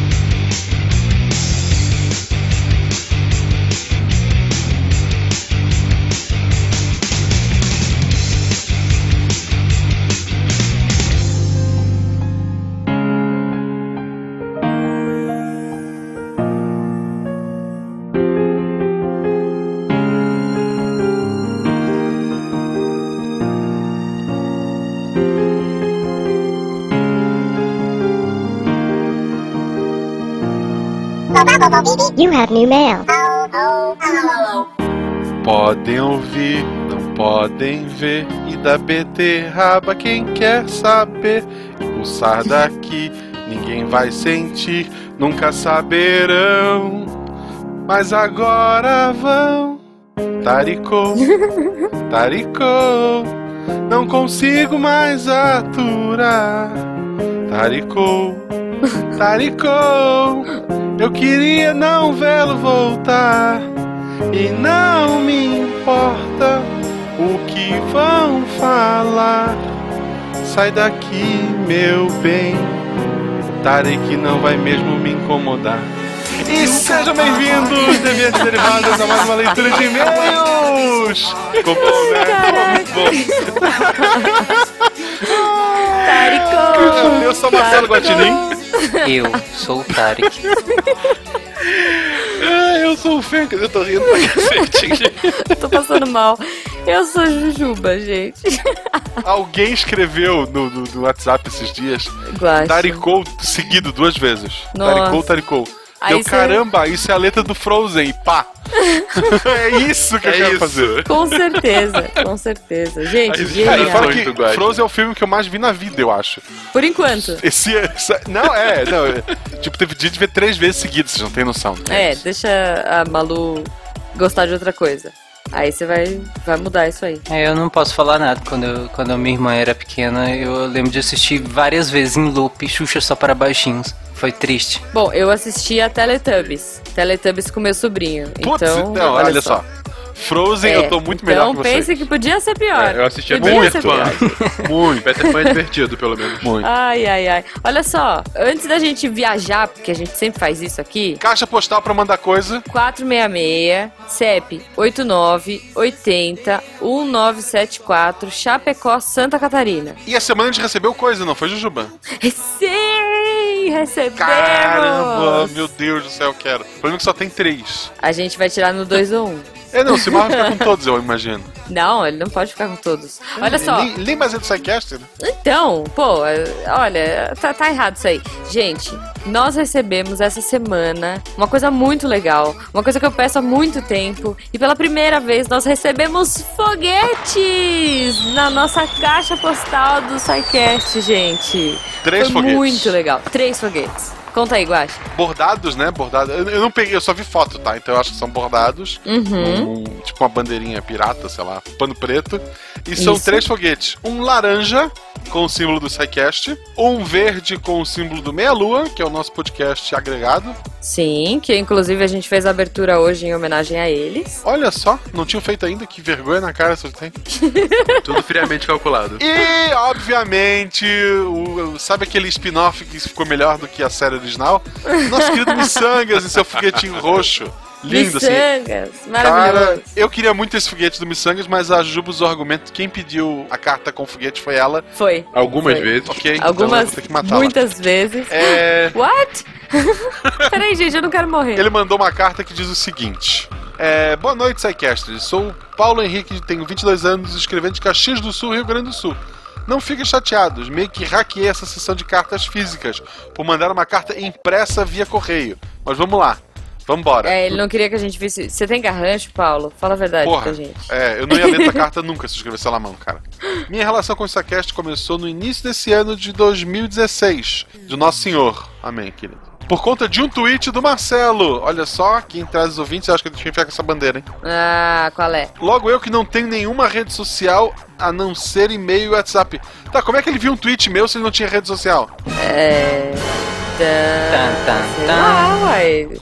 You have new mail. Podem ouvir, não podem ver. E da beterraba, quem quer saber? Pulsar daqui, ninguém vai sentir, nunca saberão. Mas agora vão. Taricou, taricou. Não consigo mais aturar. Taricou, taricou. Eu queria não vê-lo voltar. E não me importa o que vão falar. Sai daqui, meu bem. Tarek não vai mesmo me incomodar. E sejam bem-vindos, deviantes derivadas, a mais uma leitura de e-mails! Ficou bom, né? Ficou muito bom. Eu sou Marcelo Guatinin. Eu sou o Tarek. Ah, eu sou o Fencas, eu tô rindo pra cacete. Tô passando mal. Eu sou Jujuba, gente. Alguém escreveu no, no- no WhatsApp esses dias Guaxa. Taricou seguido duas vezes. Nossa. Taricou, taricou. Aí Deu cê- caramba, isso é a letra do Frozen, pá! é isso que eu É quero isso. fazer. Com certeza, com certeza. Gente, Cara, genial. fora que Muito guacha. Frozen é o filme que eu mais vi na vida, eu acho. Por enquanto. Esse, essa- não, é, não. é- tipo, teve dia de ver três vezes seguidas, vocês não tem noção. É, deixa a Malu gostar de outra coisa. Aí você vai, vai mudar isso aí. É, eu não posso falar nada. Quando, eu, quando a minha irmã era pequena, eu lembro de assistir várias vezes em loop Xuxa só para baixinhos. Foi triste. Bom, eu assisti a Teletubbies. Teletubbies com meu sobrinho. Putz, então, não, olha só. Frozen, É, eu tô muito então melhor que você. pense que podia ser pior. É, eu assistia podia muito. Muito. Peter Pan é divertido, pelo menos. Muito. Ai, ai, ai. Olha só, antes da gente viajar, porque a gente sempre faz isso aqui, Caixa postal pra mandar coisa. 466 CEP 8980 1974 Chapecó, Santa Catarina. E a semana a gente recebeu coisa, não foi, Jujuba? Sim, recebemos! Caramba, meu Deus do céu, eu quero. O problema é que só tem três. A gente vai tirar no 2 ou 1. Um. É, não, o Simar vai ficar com todos, eu imagino. Não, ele não pode ficar com todos. Olha só. Nem, mais do Psycast, né? Então, pô, olha, tá, tá errado isso aí. Gente, nós recebemos essa semana uma coisa muito legal, uma coisa que eu peço há muito tempo, e pela primeira vez nós recebemos foguetes na nossa caixa postal do SciCast, gente. Três Foi foguetes. muito legal. Três foguetes. Conta aí, Guache. Bordados, né? Bordados. Eu, eu não peguei, eu só vi foto, tá? Então eu acho que são bordados. Uhum. Um- tipo uma bandeirinha pirata, sei lá, pano preto. E são Isso. três foguetes. Um laranja, com o símbolo do SciCast. Um verde, com o símbolo do Meia Lua, que é o nosso podcast agregado. Sim, que inclusive a gente fez a abertura hoje em homenagem a eles. Olha só, não tinham feito ainda, que vergonha na cara você tem. Tudo friamente calculado. E, obviamente, o- sabe aquele spin-off que ficou melhor do que a série original? Nosso querido Missangas e seu foguetinho roxo. Lindo, assim. Miçangas, Cara, maravilhoso. eu queria muito esse foguete do Missangas, mas a Juba usou o argumento quem pediu a carta com o foguete foi ela. Foi. Algumas Foi. vezes. Ok, então eu Algumas, vou ter que matá-la. muitas vezes. É, What? Peraí, gente, eu não quero morrer. ele mandou uma carta que diz o seguinte. É, boa noite, Psycasters. Sou o Paulo Henrique, tenho 22 anos, escrevendo de Caxias do Sul, Rio Grande do Sul. Não fiquem chateados, meio que hackeei essa sessão de cartas físicas por mandar uma carta impressa via correio. Mas vamos lá, vambora. É, ele não queria que a gente visse. Você tem garrancho, Paulo? Fala a verdade Porra, pra gente. é, eu não ia ler essa carta nunca se escrevesse ela à mão, cara. Minha relação com o Sacast começou no início desse ano de 2016, de Nosso Senhor. Amém, querido. Por conta de um tweet do Marcelo. Olha só, quem traz os ouvintes, eu acho que eu tinha que ficar com essa bandeira, hein? Ah, qual é? Logo eu que não tenho nenhuma rede social a não ser e-mail e WhatsApp. Tá, como é que ele viu um tweet meu se ele não tinha rede social? É.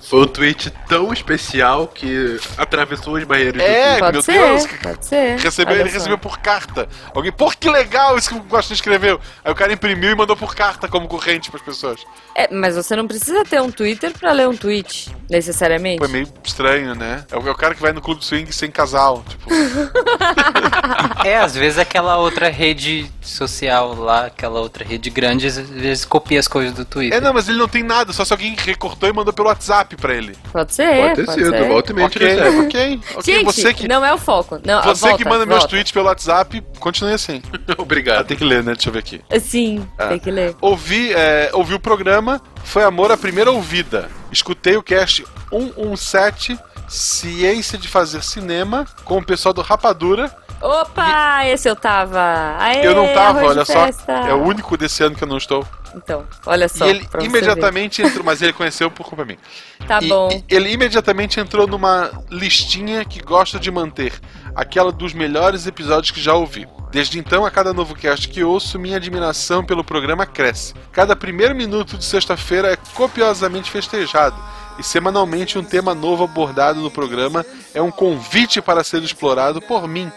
Foi um tweet tão especial que atravessou as barreiras É, do Pode meu ser, Deus. pode ser. Recebeu, Olha ele só. recebeu por carta. Alguém, pô, que legal isso que o Gostin escreveu. Aí o cara imprimiu e mandou por carta como corrente pras pessoas. É, mas você não precisa ter um Twitter pra ler um tweet, necessariamente. Foi meio estranho, né? É o, é o cara que vai no clube swing sem casal. Tipo, É, às vezes aquela outra rede social lá, aquela outra rede grande, às vezes copia as coisas do Twitter. é, não, mas ele não tem nada, só se alguém recortou e mandou pelo WhatsApp pra ele. Pode ser, Pode ter sido, ser. volta e meia a gente Ok, recebe. ok. ok. Gente, você que, não é o foco. Não, você volta, que manda meus volta. tweets pelo WhatsApp, continue assim. Ah, Obrigado. tem que ler, né? Deixa eu ver aqui. Sim, Ah. tem que ler. Ouvi, é, ouvi o programa, foi amor à primeira ouvida. Escutei o cast 117 Ciência de Fazer Cinema com o pessoal do Rapadura. Opa, esse eu tava. Aê, eu não tava, olha só. É o único desse ano que eu não estou. Então, olha só. e ele imediatamente entrou, mas ele conheceu por culpa minha. Tá E- bom. e ele imediatamente entrou numa listinha que gosto de manter, aquela dos melhores episódios que já ouvi. Desde então, a cada novo cast que ouço, minha admiração pelo programa cresce. Cada primeiro minuto de sexta-feira é copiosamente festejado. E semanalmente um tema novo abordado no programa é um convite para ser explorado por mim,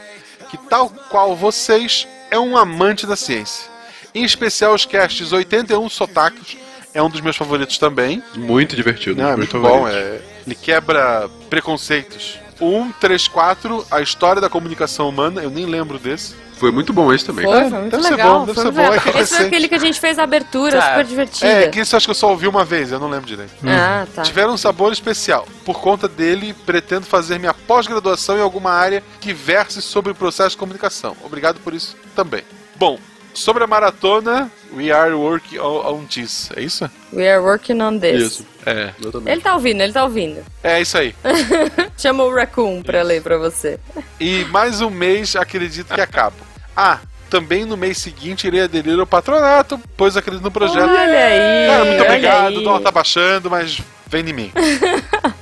que tal qual vocês é um amante da ciência. Em especial os casts 81 Sotaques, é um dos meus favoritos também. Muito divertido. Não, é muito bom, é, ele quebra preconceitos. O 134, a história da comunicação humana, eu nem lembro desse. Foi muito bom esse também. Foi, foi muito deve ser legal. bom, deve foi ser muito bom, é legal. Esse foi recente. aquele que a gente fez a abertura, Tá. super divertida. É, que isso eu acho que eu só ouvi uma vez, eu não lembro direito. Ah, tá. Tiveram um sabor especial. Por conta dele, pretendo fazer minha pós-graduação em alguma área que verse sobre o processo de comunicação. Obrigado por isso também. Bom, sobre a maratona, we are working on this. É isso? We are working on this. Isso. É, exatamente. Ele tá ouvindo, ele tá ouvindo. É isso aí. Chama o Raccoon pra ler pra você. E mais um mês acredito que acabo. Ah, também no mês seguinte irei aderir ao patronato, pois acredito no projeto. Olha aí, Cara, muito obrigado. O dólar tá baixando, mas vem em mim.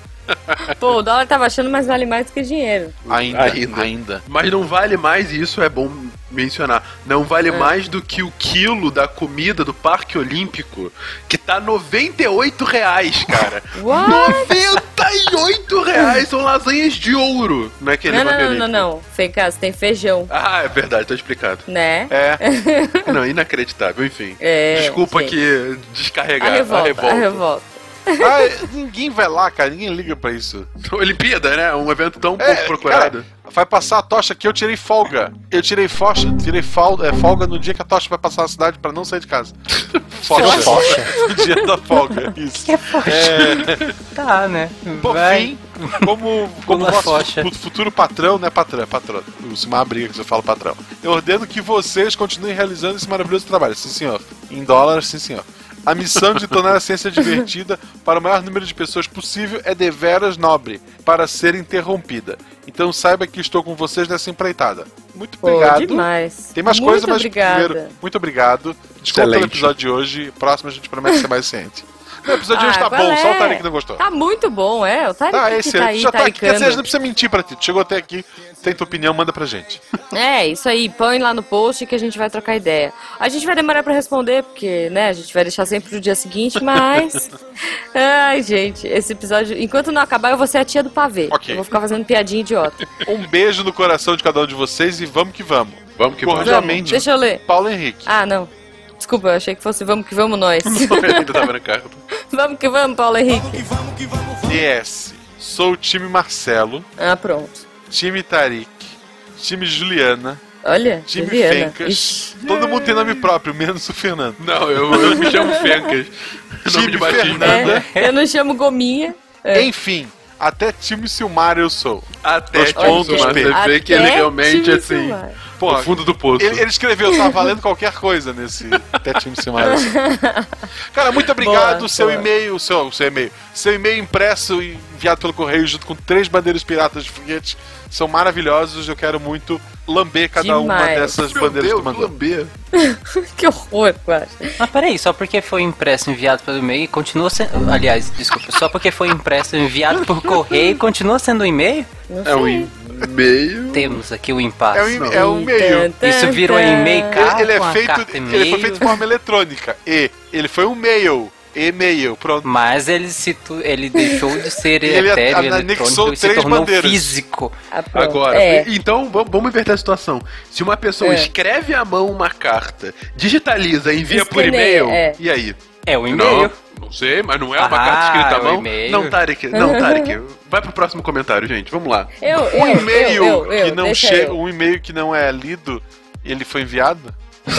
Pô, o dólar tá baixando, mas vale mais do que dinheiro. Ainda, ainda. Mas não vale mais, e isso é bom mencionar, não vale É. mais do que o quilo da comida do Parque Olímpico, que tá 98 reais, cara. What? 98 reais são lasanhas de ouro naquele Não, não, não, não, Olímpico. não. Fencas, tem feijão, Ah, é verdade, tá explicado. né? É. Não, inacreditável, enfim. É, Desculpa gente. que descarregar A revolta, a revolta. Ah, ninguém vai lá, cara. Ninguém liga pra isso. Olimpíada, né? Um evento tão É, pouco procurado. cara, vai passar a tocha aqui, eu tirei folga. Eu tirei focha, tirei fal- é, folga no dia que a tocha vai passar na cidade pra não sair de casa. Focha. Focha. no dia da folga, isso. Que é focha? É, Tá, né? por Vai. fim, como, como Pula nosso focha. futuro patrão, né, patrão, é patrão. O Simar briga que você fala patrão. Eu ordeno que vocês continuem realizando esse maravilhoso trabalho. Sim, senhor. Em dólares, sim, senhor. A missão de tornar a ciência divertida para o maior número de pessoas possível é deveras nobre, para ser interrompida. Então saiba que estou com vocês nessa empreitada. Muito Pô, obrigado. demais. Tem mais Muito coisa, mas obrigada. primeiro, muito obrigado. Desculpa pelo Excelente. episódio de hoje. Próximo a gente promete ser mais ciente. O episódio de hoje Ah, tá bom, só o é? Tarek não gostou. Tá muito bom, é. O Tarek Tá, que esse tá aí, já tá aqui. Quer dizer, a gente taricando. não precisa mentir pra ti. Tu chegou até aqui, tem tua opinião, manda pra gente. É, isso aí, põe lá no post que a gente vai trocar ideia. A gente vai demorar pra responder, porque, né, a gente vai deixar sempre pro dia seguinte, mas. Ai, gente, esse episódio. Enquanto não acabar, eu vou ser a tia do pavê. Ok. Eu vou ficar fazendo piadinha idiota. Um beijo no coração de cada um de vocês e vamos que vamos. Vamos que vamos. Deixa eu ler. Paulo Henrique. Ah, não. Desculpa, eu achei que fosse vamos que vamos nós. Ele ainda tava na carta. vamos que vamos, Paulo Henrique. DS. Sou o time Marcelo, Ah, pronto. time Tarik, time Juliana, Olha, time Juliana. Fencas. Ixi. Todo mundo tem nome próprio, menos o Fernando. Não, eu, eu me chamo Fencas. Nome Time de batismo. Fernanda. É, eu não chamo Gominha. É. Enfim, até time Silmar eu sou. Até Dois pontos, P. você vê que ele realmente, assim, Silmar. Porra, no fundo do poço. Ele, ele escreveu, tá valendo qualquer coisa nesse até time Silmar. eu sou. Cara, muito obrigado. Boa, seu boa. e-mail, seu, seu e-mail, seu e-mail impresso e enviado pelo correio junto com três bandeiras piratas de foguete são maravilhosos. Eu quero muito lamber cada uma Demais. dessas Meu bandeiras que Deus, mandou. lamber. que horror, quase. Mas peraí, só porque foi impresso e enviado pelo e-mail, continua sendo. Aliás, desculpa, só porque foi impresso e enviado por correio, continua sendo um e-mail? É um e-mail. Temos aqui o impasse. É um, e- é um e-mail. Isso virou tan, e-mail, cara. Ele, é feito, carta ele foi e-mail. feito de forma eletrônica. E ele foi um mail. E-mail, pronto. Mas ele, situ... ele deixou de ser Ele etéreo, anexou eletrônico e se três tornou bandeiras. físico. Ah. Agora, É. então vamos, inverter a situação. Se uma pessoa É. escreve à mão uma carta, digitaliza e envia por e-mail, é. e aí? É o e-mail. Não, não sei, mas não é uma Ah, carta escrita à é o mão. e-mail. Não, Tarek, não, Tarek. Vai pro próximo comentário, gente. Vamos lá. Eu, eu, Um e-mail eu, eu, eu, que não chega, um e-mail que não é lido, ele foi enviado?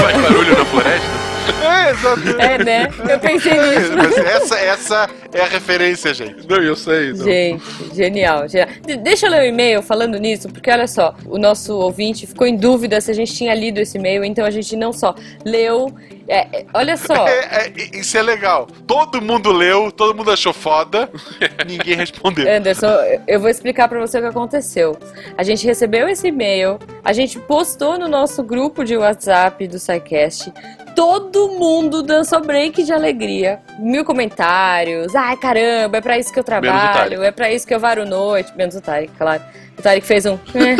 Faz barulho na floresta? É, exato. É, né? Eu pensei nisso. Mas essa, essa é a referência, gente. Não, eu sei. Não. Gente, genial, genial. De- Deixa eu ler o e-mail falando nisso, porque olha só, o nosso ouvinte ficou em dúvida se a gente tinha lido esse e-mail, então a gente não só leu. é, é, olha só. É, é, isso é legal. Todo mundo leu, todo mundo achou foda, ninguém respondeu. Anderson, eu vou explicar pra você o que aconteceu. A gente recebeu esse e-mail, a gente postou no nosso grupo de WhatsApp do SciCast. Todo mundo dançou break de alegria. Mil comentários. Ai, caramba, é pra isso que eu trabalho, é pra isso que eu varo noite. Menos o Tarek, claro. O Tarek fez um. "É",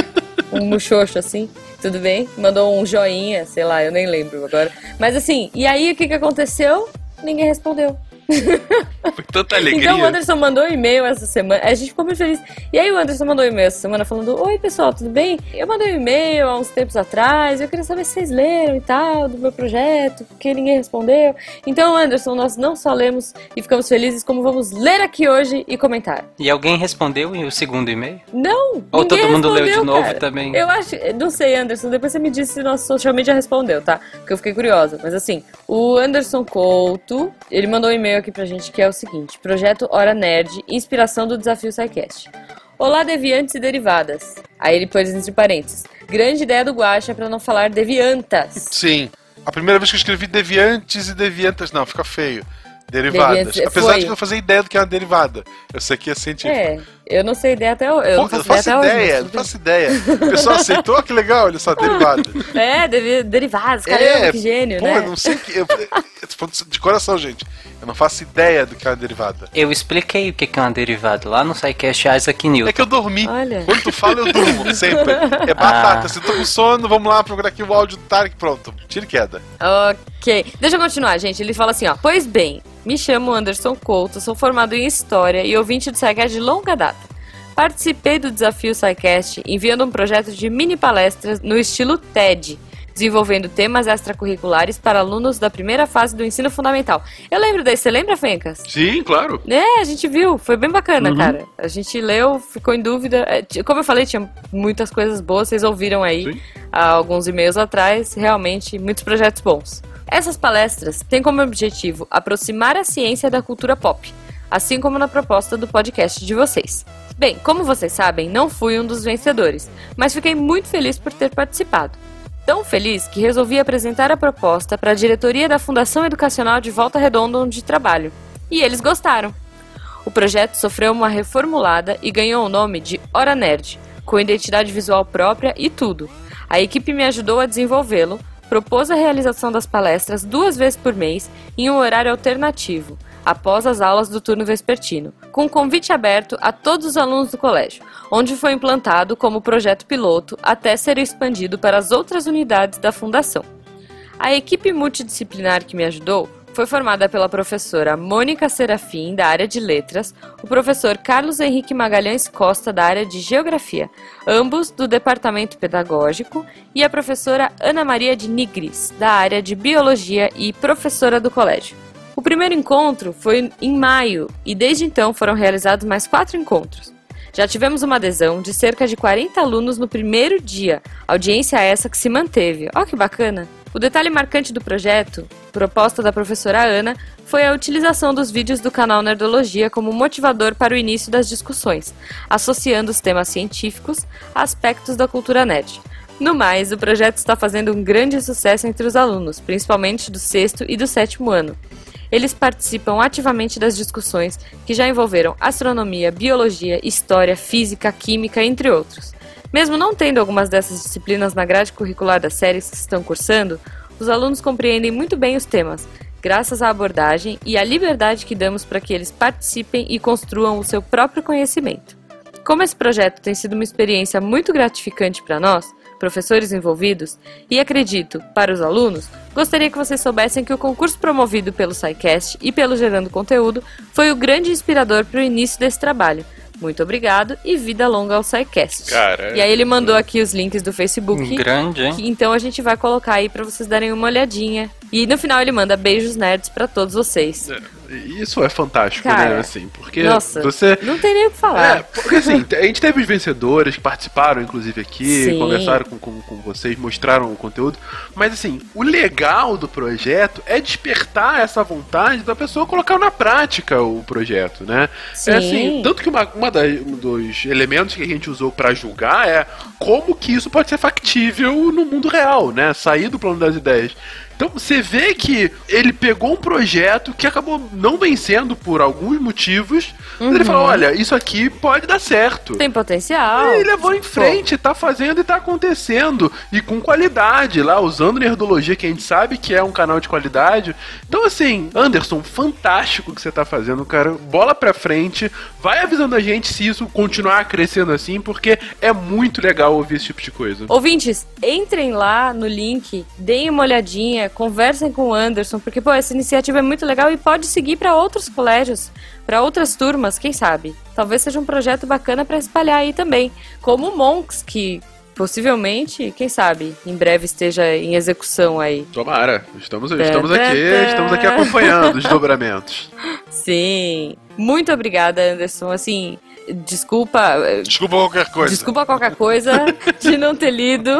um muxoxo assim. Tudo bem? Mandou um joinha, sei lá, eu nem lembro agora. Mas assim, e aí o que, que aconteceu? Ninguém respondeu. Foi tanta alegria. Então o Anderson mandou um e-mail essa semana. A gente ficou muito feliz. E aí o Anderson mandou um e-mail essa semana falando: Oi, pessoal, tudo bem? Eu mandei um e-mail há uns tempos atrás. Eu queria saber se vocês leram e tal, do meu projeto, porque ninguém respondeu. Então, Anderson, nós não só lemos e ficamos felizes, como vamos ler aqui hoje e comentar. E alguém respondeu em o segundo e-mail? Não! Ou todo mundo leu de novo cara. também? Eu acho. Não sei, Anderson. Depois você me disse se nosso social media respondeu, tá? Porque eu fiquei curiosa. Mas assim, o Anderson Couto, ele mandou um e-mail aqui pra gente que é o seguinte: Projeto Hora Nerd, inspiração do desafio SciCast. Olá, deviantes e derivadas. Aí ele pôs entre parênteses. Grande ideia do Guaxa pra não falar deviantas. Sim. A primeira vez que eu escrevi deviantes e deviantas, não, fica feio. Derivadas. Apesar foi. de eu não fazia ideia do que é uma derivada. Eu sei que é científico. É, eu não sei ideia até hoje. Eu Pô, não faço, eu faço ideia, hoje. não faço ideia. O pessoal aceitou, que legal, olha só, derivada. É, devi- derivadas. Caramba, que gênio, É, pô, né? eu não sei que. Eu, de coração, gente. Eu não faço ideia do que é uma derivada. Eu expliquei o que que é uma derivada lá no SciCast Isaac Newton. É que eu dormi. Olha. Quando tu fala, eu durmo, sempre. É batata. Ah. Se eu tô com sono, vamos lá procurar aqui o áudio do Tarek, pronto. Tira e queda. Ok. Deixa eu continuar, gente. Ele fala assim, ó. Pois bem, me chamo Anderson Couto, sou formado em História e ouvinte do SciCast de longa data. Participei do desafio SciCast enviando um projeto de mini palestras no estilo TED, desenvolvendo temas extracurriculares para alunos da primeira fase do ensino fundamental. Eu lembro desse, você lembra, Fencas? Sim, claro. É, a gente viu, foi bem bacana, Uhum. cara. A gente leu, ficou em dúvida. É, Como eu falei, tinha muitas coisas boas, vocês ouviram aí há alguns e-mails atrás, realmente muitos projetos bons. Essas palestras têm como objetivo aproximar a ciência da cultura pop, assim como na proposta do podcast de vocês. Bem, como vocês sabem, não fui um dos vencedores, mas fiquei muito feliz por ter participado. Tão feliz que resolvi apresentar a proposta para a diretoria da Fundação Educacional de Volta Redonda onde trabalho. E eles gostaram. O projeto sofreu uma reformulada e ganhou o nome de Hora Nerd, com identidade visual própria e tudo. A equipe me ajudou a desenvolvê-lo, propôs a realização das palestras duas vezes por mês em um horário alternativo, após as aulas do turno vespertino, com convite aberto a todos os alunos do colégio, onde foi implantado como projeto piloto até ser expandido para as outras unidades da fundação. A equipe multidisciplinar que me ajudou foi formada pela professora Mônica Serafim, da área de letras, o professor Carlos Henrique Magalhães Costa, da área de geografia, ambos do departamento pedagógico, e a professora Ana Maria de Nigris, da área de biologia e professora do colégio. O primeiro encontro foi em maio e desde então foram realizados mais quatro encontros. Já tivemos uma adesão de cerca de 40 alunos no primeiro dia, audiência essa que se manteve. Ó que bacana! O detalhe marcante do projeto, proposta da professora Ana, foi a utilização dos vídeos do canal Nerdologia como motivador para o início das discussões, associando os temas científicos a aspectos da cultura nerd. No mais, o projeto está fazendo um grande sucesso entre os alunos, principalmente do sexto e do sétimo ano. Eles participam ativamente das discussões que já envolveram astronomia, biologia, história, física, química, entre outros. Mesmo não tendo algumas dessas disciplinas na grade curricular das séries que estão cursando, os alunos compreendem muito bem os temas, graças à abordagem e à liberdade que damos para que eles participem e construam o seu próprio conhecimento. Como esse projeto tem sido uma experiência muito gratificante para nós, professores envolvidos, e acredito, para os alunos, gostaria que vocês soubessem que o concurso promovido pelo SciCast e pelo Gerando Conteúdo foi o grande inspirador para o início desse trabalho. Muito obrigado e vida longa ao SciCast. Cara, e aí ele mandou aqui os links do Facebook. Grande, hein? que- então a gente vai colocar aí para vocês darem uma olhadinha E no final ele manda beijos nerds pra todos vocês. Isso é fantástico, Cara, né? Assim, porque Nossa, você. não tem nem o que falar. É, porque assim, a gente teve os vencedores que participaram, inclusive, aqui, Sim. conversaram com, com, com vocês, mostraram o conteúdo. Mas assim, o legal do projeto é despertar essa vontade da pessoa colocar na prática o projeto, né? Sim. É assim, tanto que uma, uma um dos elementos que a gente usou pra julgar é como que isso pode ser factível no mundo real, né? Sair do plano das ideias. Então você vê que ele pegou um projeto que acabou não vencendo por alguns motivos, mas ele Uhum. falou: olha, isso aqui pode dar certo. Tem potencial. E levou em frente, tá fazendo e tá acontecendo. E com qualidade lá, usando nerdologia, que a gente sabe que é um canal de qualidade. Então, assim, Anderson, fantástico o que você tá fazendo, cara. Bola pra frente. Vai avisando a gente se isso continuar crescendo assim, porque é muito legal ouvir esse tipo de coisa. Ouvintes, entrem lá no link, deem uma olhadinha, conversem com o Anderson, porque pô, essa iniciativa é muito legal e pode seguir para outros colégios, para outras turmas, quem sabe. Talvez seja um projeto bacana para espalhar aí também, como o Monks, que possivelmente, quem sabe, em breve esteja em execução aí. Tomara, estamos, estamos aqui, estamos aqui acompanhando os dobramentos. Sim. Muito obrigada, Anderson. Assim, desculpa. Desculpa qualquer coisa. Desculpa qualquer coisa de não ter lido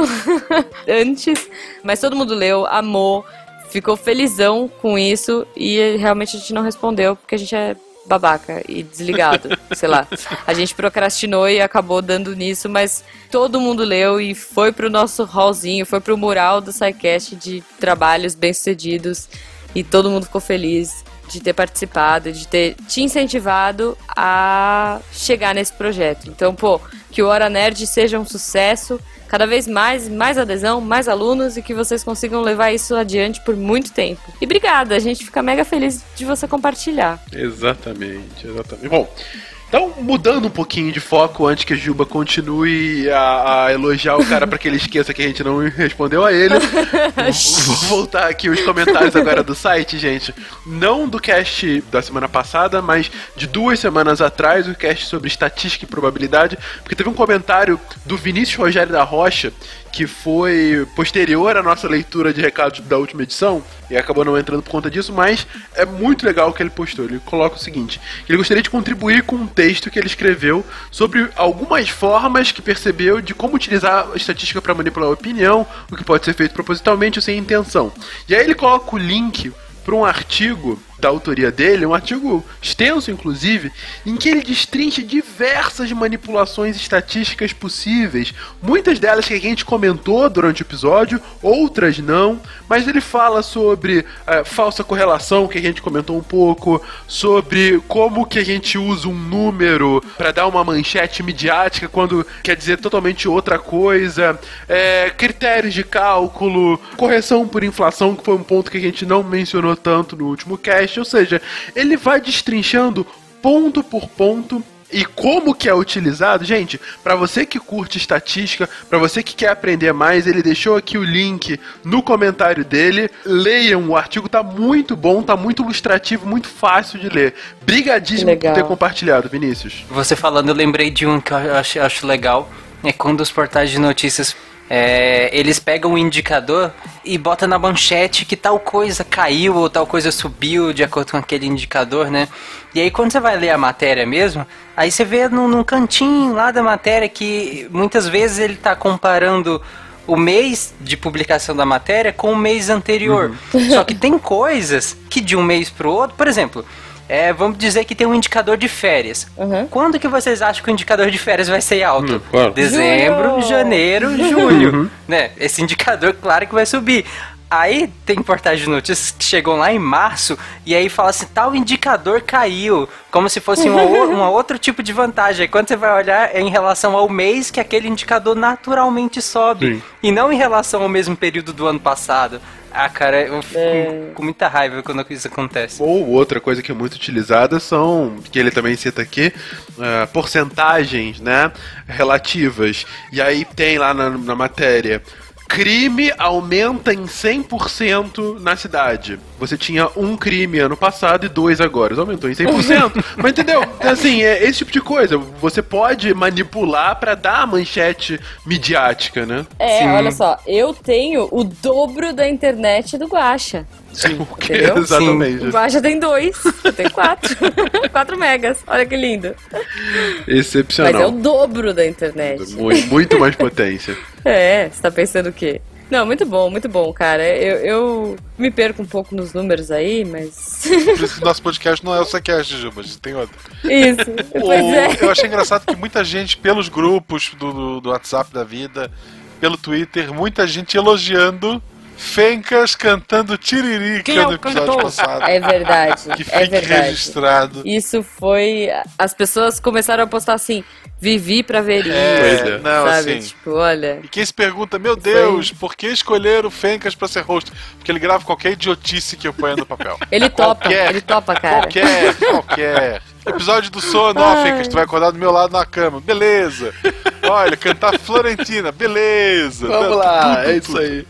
antes. Mas todo mundo leu, amou, ficou felizão com isso e realmente a gente não respondeu porque a gente é babaca e desligado, sei lá. A gente procrastinou e acabou dando nisso, mas todo mundo leu e foi pro nosso hallzinho, foi pro mural do SciCast de trabalhos bem-sucedidos e todo mundo ficou feliz de ter participado, de ter te incentivado a chegar nesse projeto. Então, pô, que o Hora Nerd seja um sucesso, cada vez mais, mais adesão, mais alunos e que vocês consigam levar isso adiante por muito tempo. E obrigada, a gente fica mega feliz de você compartilhar. Exatamente, exatamente. Bom, então mudando um pouquinho de foco antes que a Juba continue a, a elogiar o cara para que ele esqueça que a gente não respondeu a ele. Vou voltar aqui os comentários agora do site, gente. Não do cast da semana passada, mas de duas semanas atrás, o cast sobre estatística e probabilidade, porque teve um comentário do Vinícius Rogério da Rocha que foi posterior à nossa leitura de recados da última edição e acabou não entrando por conta disso, mas é muito legal o que ele postou. Ele coloca o seguinte: ele gostaria de contribuir com um texto que ele escreveu sobre algumas formas que percebeu de como utilizar a estatística para manipular a opinião, o que pode ser feito propositalmente ou sem intenção. E aí ele coloca o link para um artigo da autoria dele, um artigo extenso inclusive, em que ele destrincha diversas manipulações estatísticas possíveis, muitas delas que a gente comentou durante o episódio, outras não, mas ele fala sobre eh, falsa correlação, que a gente comentou um pouco, sobre como que a gente usa um número para dar uma manchete midiática quando quer dizer totalmente outra coisa, eh, critérios de cálculo, correção por inflação, que foi um ponto que a gente não mencionou tanto no último cast, ou seja, ele vai destrinchando ponto por ponto e como que é utilizado, gente, para você que curte estatística, para você que quer aprender mais, ele deixou aqui o link no comentário dele. Leiam, o artigo tá muito bom, tá muito ilustrativo, muito fácil de ler. Brigadíssimo por ter compartilhado, Vinícius. Você falando, eu lembrei de um que eu acho, acho legal. É quando os portais de notícias é, eles pegam um indicador e botam na manchete que tal coisa caiu ou tal coisa subiu de acordo com aquele indicador, né? E aí quando você vai ler a matéria mesmo, aí você vê num, num cantinho lá da matéria que muitas vezes ele tá comparando o mês de publicação da matéria com o mês anterior. Só que tem coisas que de um mês pro outro, por exemplo, é, vamos dizer que tem um indicador de férias. Quando que vocês acham que o indicador de férias vai ser alto? claro. Dezembro, Julho. janeiro, julho. Né? Esse indicador, claro que vai subir. Aí tem portais de notícias que chegam lá em março e aí fala assim, tal indicador caiu, como se fosse uma, o- uma outro tipo de vantagem. Aí quando você vai olhar é em relação ao mês que aquele indicador naturalmente sobe Sim. e não em relação ao mesmo período do ano passado. Ah, cara, eu fico com muita raiva quando isso acontece. Ou outra coisa que é muito utilizada são, que ele também cita aqui, eh, porcentagens, né, relativas. E aí tem lá na, na matéria crime aumenta em 100% na cidade. Você tinha um crime ano passado e dois agora. Isso aumentou em 100%. Mas entendeu? Assim, é esse tipo de coisa. Você pode manipular pra dar a manchete midiática, né? É, olha só, eu tenho o dobro da internet do Guaxa. Sim, o quê? Entendeu? Exatamente. O Guaxa tem dois, eu tenho quatro. quatro megas. Olha que lindo. Mas é o Excepcional. dobro da internet. Muito, muito mais potência. É, você tá pensando o quê? Não, muito bom, muito bom, cara. Eu, eu me perco um pouco nos números aí, mas. Por isso que nosso podcast não é o Sequest, Juba, a gente tem outro. Isso, pois O- é. Eu achei engraçado que muita gente, pelos grupos do, do WhatsApp da vida, pelo Twitter, muita gente elogiando Fencas cantando Tiririca Quem é no episódio cantor? passado. É verdade, Que é fique verdade. registrado. Isso foi. As pessoas começaram a postar assim: vivi pra ver É, isso. não, sabe? assim. Tipo, olha. E quem se pergunta, meu Deus, por que escolher o Fencas pra ser host? Porque ele grava qualquer idiotice que eu ponha no papel. Ele topa, Qualquer, ele topa, cara. Qualquer, qualquer. Episódio do sono, ó. Fencas, tu vai acordar do meu lado na cama. Beleza. Olha, cantar Florentina. Beleza. Vamos lá, é isso aí.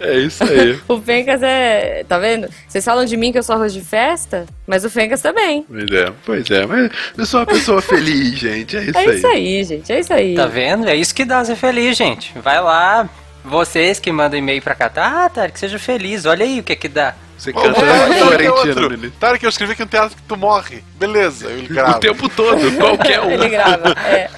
É isso aí. O Fencas é. Tá vendo? Vocês falam de mim que eu sou arroz de festa, mas o Fencas também. Pois é, pois é. Mas eu sou uma pessoa feliz, gente. É isso É aí. isso aí, gente. É isso aí. Tá vendo? É isso que dá ser feliz, gente. Vai lá, vocês que mandam e-mail pra cá, tá, Tarek, seja feliz. Olha aí o que que dá. Você Ô, é, é. Tarek, que eu escrevi que um teatro que tu morre. Beleza, ele grava. O tempo todo, qualquer um. Ele grava, é.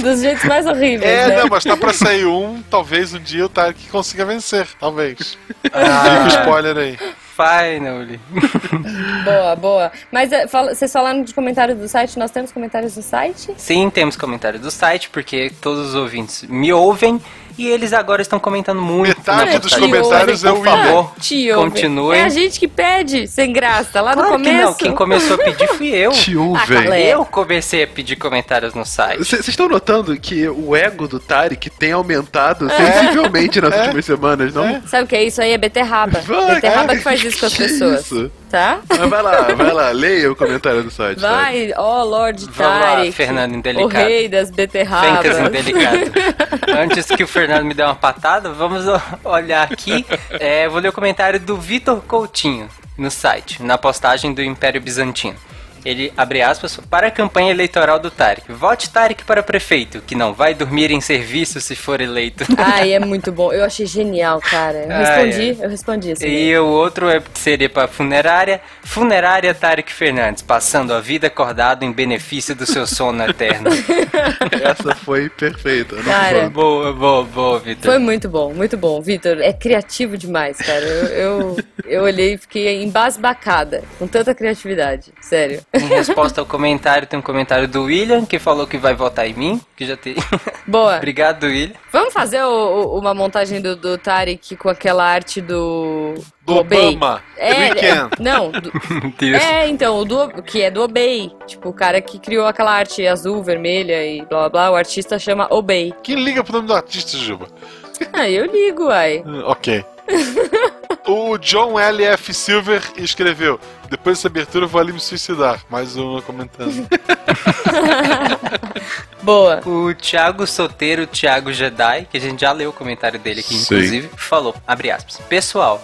Dos jeitos mais horríveis. É, né? não, mas tá pra sair um, talvez um dia o Tarek consiga vencer. Talvez. Ah. Fica o spoiler aí. Finally. Boa, boa. Mas é, fala- vocês falaram de comentários do site? Nós temos comentários do site? Sim, temos comentários do site, porque todos os ouvintes me ouvem e eles agora estão comentando muito. Metade dos comentários é o Por favor, Te ouvem. continuem. É a gente que pede, sem graça, lá no Claro que começo. não, quem começou a pedir fui eu. Te Ah. Eu comecei a pedir comentários no site. Vocês estão notando que o ego do Tarek tem aumentado É. sensivelmente nas últimas semanas, não? Sabe o que é isso aí? É beterraba. Vai, beterraba que faz isso com as que pessoas. isso? Tá? Mas vai lá, vai lá, leia o comentário do site. Tarek. Vai, ó, Lord Vamos lá, Tarek. Fernando O Indelicado. rei das beterrabas. Fencas indelicado. Antes que o Fernando me dê uma patada, vamos o- olhar aqui. É, vou ler o comentário do Vitor Coutinho no site, na postagem do Império Bizantino. Ele abre aspas para a campanha eleitoral do Tarek. Vote Tarek para prefeito, que não vai dormir em serviço se for eleito. Ai, é muito bom. Eu achei genial, cara. Eu Ai, respondi, ai. eu respondi isso. E o outro é, seria para funerária. Funerária Tarek Fernandes, passando a vida acordado em benefício do seu sono eterno. Essa foi perfeita. Cara, foi? boa, boa, boa, Vitor. Foi muito bom, muito bom. Vitor, é criativo demais, cara. Eu, eu, eu olhei e fiquei embasbacada com tanta criatividade. Sério. Em resposta ao comentário, tem um comentário do William, que falou que vai votar em mim, que já tem. Boa. Obrigado, William. Vamos fazer o- o- uma montagem do, do Tarek com aquela arte do. Do Obey. Obama. É, Weeknd. é, não, do- é, então, o do, que é do Obey. Tipo, o cara que criou aquela arte azul, vermelha e blá blá blá, o artista chama Obey. Quem liga pro nome do artista, Juba? Ah, eu ligo, uai. Hum, Ok. o John L.F. Silver escreveu: Depois dessa abertura eu vou ali me suicidar. Mais uma comentando. Boa. O Thiago Soteiro, Thiago Jedi, que a gente já leu o comentário dele aqui, Sim. inclusive, falou, abre aspas, Pessoal,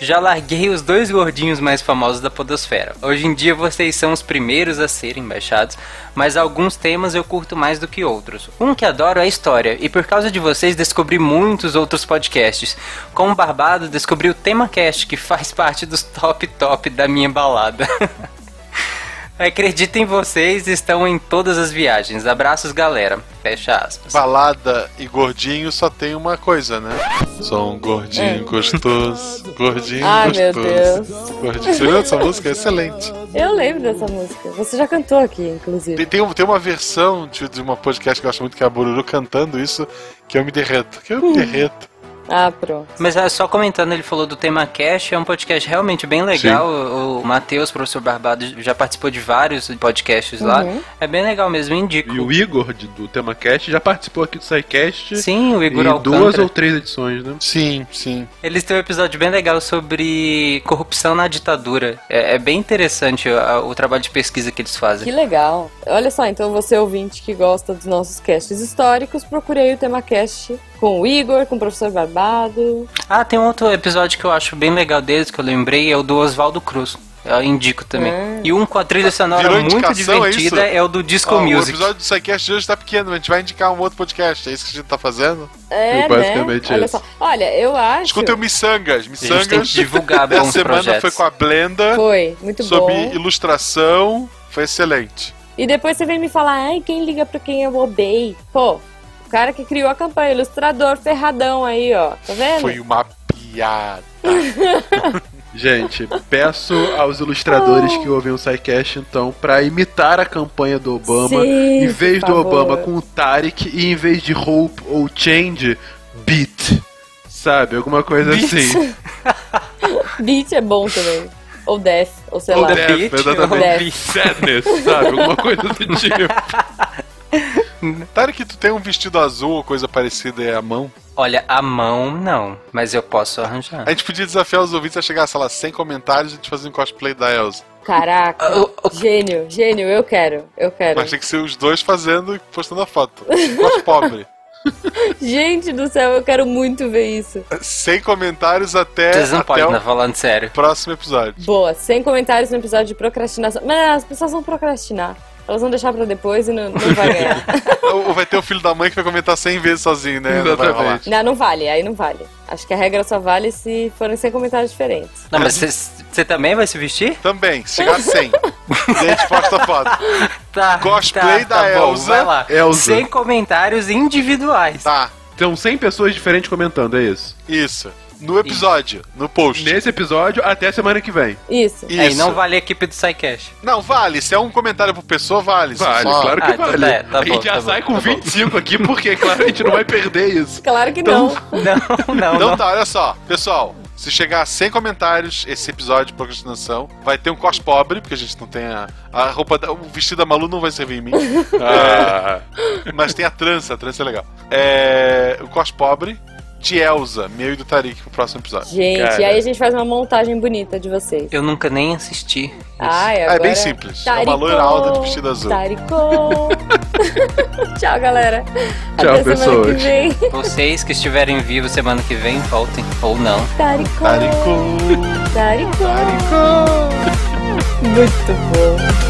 já larguei os dois gordinhos mais famosos da podosfera. Hoje em dia vocês são os primeiros a serem baixados, mas alguns temas eu curto mais do que outros. Um que adoro é a história, e por causa de vocês descobri muitos outros podcasts. Como Barbado, descobri o Tema Cast, que faz parte dos top top da minha balada. Acredito em vocês, estão em todas as viagens. Abraços, galera. Fecha aspas. Balada e gordinho só tem uma coisa, né? Sou um gordinho É. gostoso. Gordinho Ah, meu gostoso. Deus. Gordinho. Você lembra dessa música? É excelente. Eu lembro dessa música. Você já cantou aqui, inclusive. Tem, tem, tem uma versão de, de uma podcast que eu gosto muito, que é a Bururu cantando isso, que eu me derreto. Que eu me derreto. Ah, pronto. Mas ah, só comentando, ele falou do tema Cash, é um podcast realmente bem legal. O, o Matheus, professor Barbado, já participou de vários podcasts lá. Uhum. É bem legal mesmo, indico. E o Igor de- do TemaCast já participou aqui do SciCast. Sim, o Igor em Alcântara. duas ou três edições, né? Sim, sim. Eles têm um episódio bem legal sobre corrupção na ditadura. É, é bem interessante o, o trabalho de pesquisa que eles fazem. Que legal. Olha só, então você ouvinte que gosta dos nossos casts históricos, procurei o tema cast Com o Igor, com o professor Barbado. Ah, tem um outro episódio que eu acho bem legal deles, que eu lembrei, é o do Oswaldo Cruz. Eu indico também. Ah. E um com a trilha sonora Virou muito é divertida é, o do Disco Ó, O Music. episódio do Psycast de hoje tá pequeno, a gente vai indicar um outro podcast. É isso que a gente tá fazendo? É, Basicamente né? Olha isso. só. Olha, eu acho. Escutem o Missangas. Missangas. tem que divulgar Dessa bons semana projetos. foi com a Blenda. Foi, muito Sob bom. ilustração. Foi excelente. E depois você vem me falar, ai, quem liga pra quem eu obey? Pô, o cara que criou a campanha, ilustrador ferradão aí, ó. Tá vendo? Foi uma piada. Gente, peço aos ilustradores que ouvem o SciCast, então, pra imitar a campanha do Obama, Sim, em vez do favor. Obama com o Tarek, e em vez de Hope ou Change, Beat. Sabe? Alguma coisa Beat? assim. Beat é bom também. Ou Death, ou sei Ou lá. Death, exatamente. Death. Sadness, sabe? Alguma coisa do tipo. Tarek, tu tem um vestido azul ou coisa parecida aí à mão? Olha, a mão não, mas eu posso arranjar. A gente podia desafiar os ouvintes a chegar, sei lá, sem comentários e a gente fazer um cosplay da Elsa. Caraca, gênio, gênio, eu quero, eu quero. Mas tem que ser os dois fazendo e postando a foto. Cos pobre. Gente do céu, eu quero muito ver isso. Sem comentários até, Vocês não até podem o estar falando sério. próximo episódio. Boa, sem comentários no episódio de procrastinação. Mas as pessoas vão procrastinar. Elas vão deixar pra depois e não, não vai ganhar. Ou vai ter o filho da mãe que vai comentar 100 vezes sozinho, né? Não vai rolar. Exatamente. não, não vale, aí não vale. Acho que a regra só vale se forem sem comentários diferentes. Não, mas você também vai se vestir? Também, se chegar a 100. e a gente posta a foto. Tá. Cosplay tá, da tá bom, Elsa. Vai lá. Elsa. Sem comentários individuais. Tá, São 100 pessoas diferentes comentando, é isso? isso. No episódio, no post. Nesse episódio, até semana que vem. Isso. Isso. É, e não vale a equipe do SciCast. Não, vale. Se é um comentário por pessoa, vale. Vale, só- claro que Ah, então vale. tá, tá a gente bom, já tá sai bom, com tá bom. 25 aqui, porque, claro, a gente não vai perder isso. Claro que Então, não. Não, não, Então não. tá, olha só. Pessoal, se chegar a 100 comentários esse episódio de procrastinação, vai ter um cos pobre, porque a gente não tem a, a roupa, da, o vestido da Malu não vai servir em mim. Ah, mas tem a trança, a trança é legal. É, o cos pobre de Elsa, meu e do Tarik pro próximo episódio. Gente, Cara. e aí a gente faz uma montagem bonita de vocês. Eu nunca nem assisti. Ai, Ah, agora... é bem simples. É uma Taricô, loira alta de vestido azul. Taricô. Tchau, galera. Tchau, Até que pessoas. vem. Vocês que estiverem vivos semana que vem, voltem. Ou não. Taricô. Taricô. Taricô. Muito bom.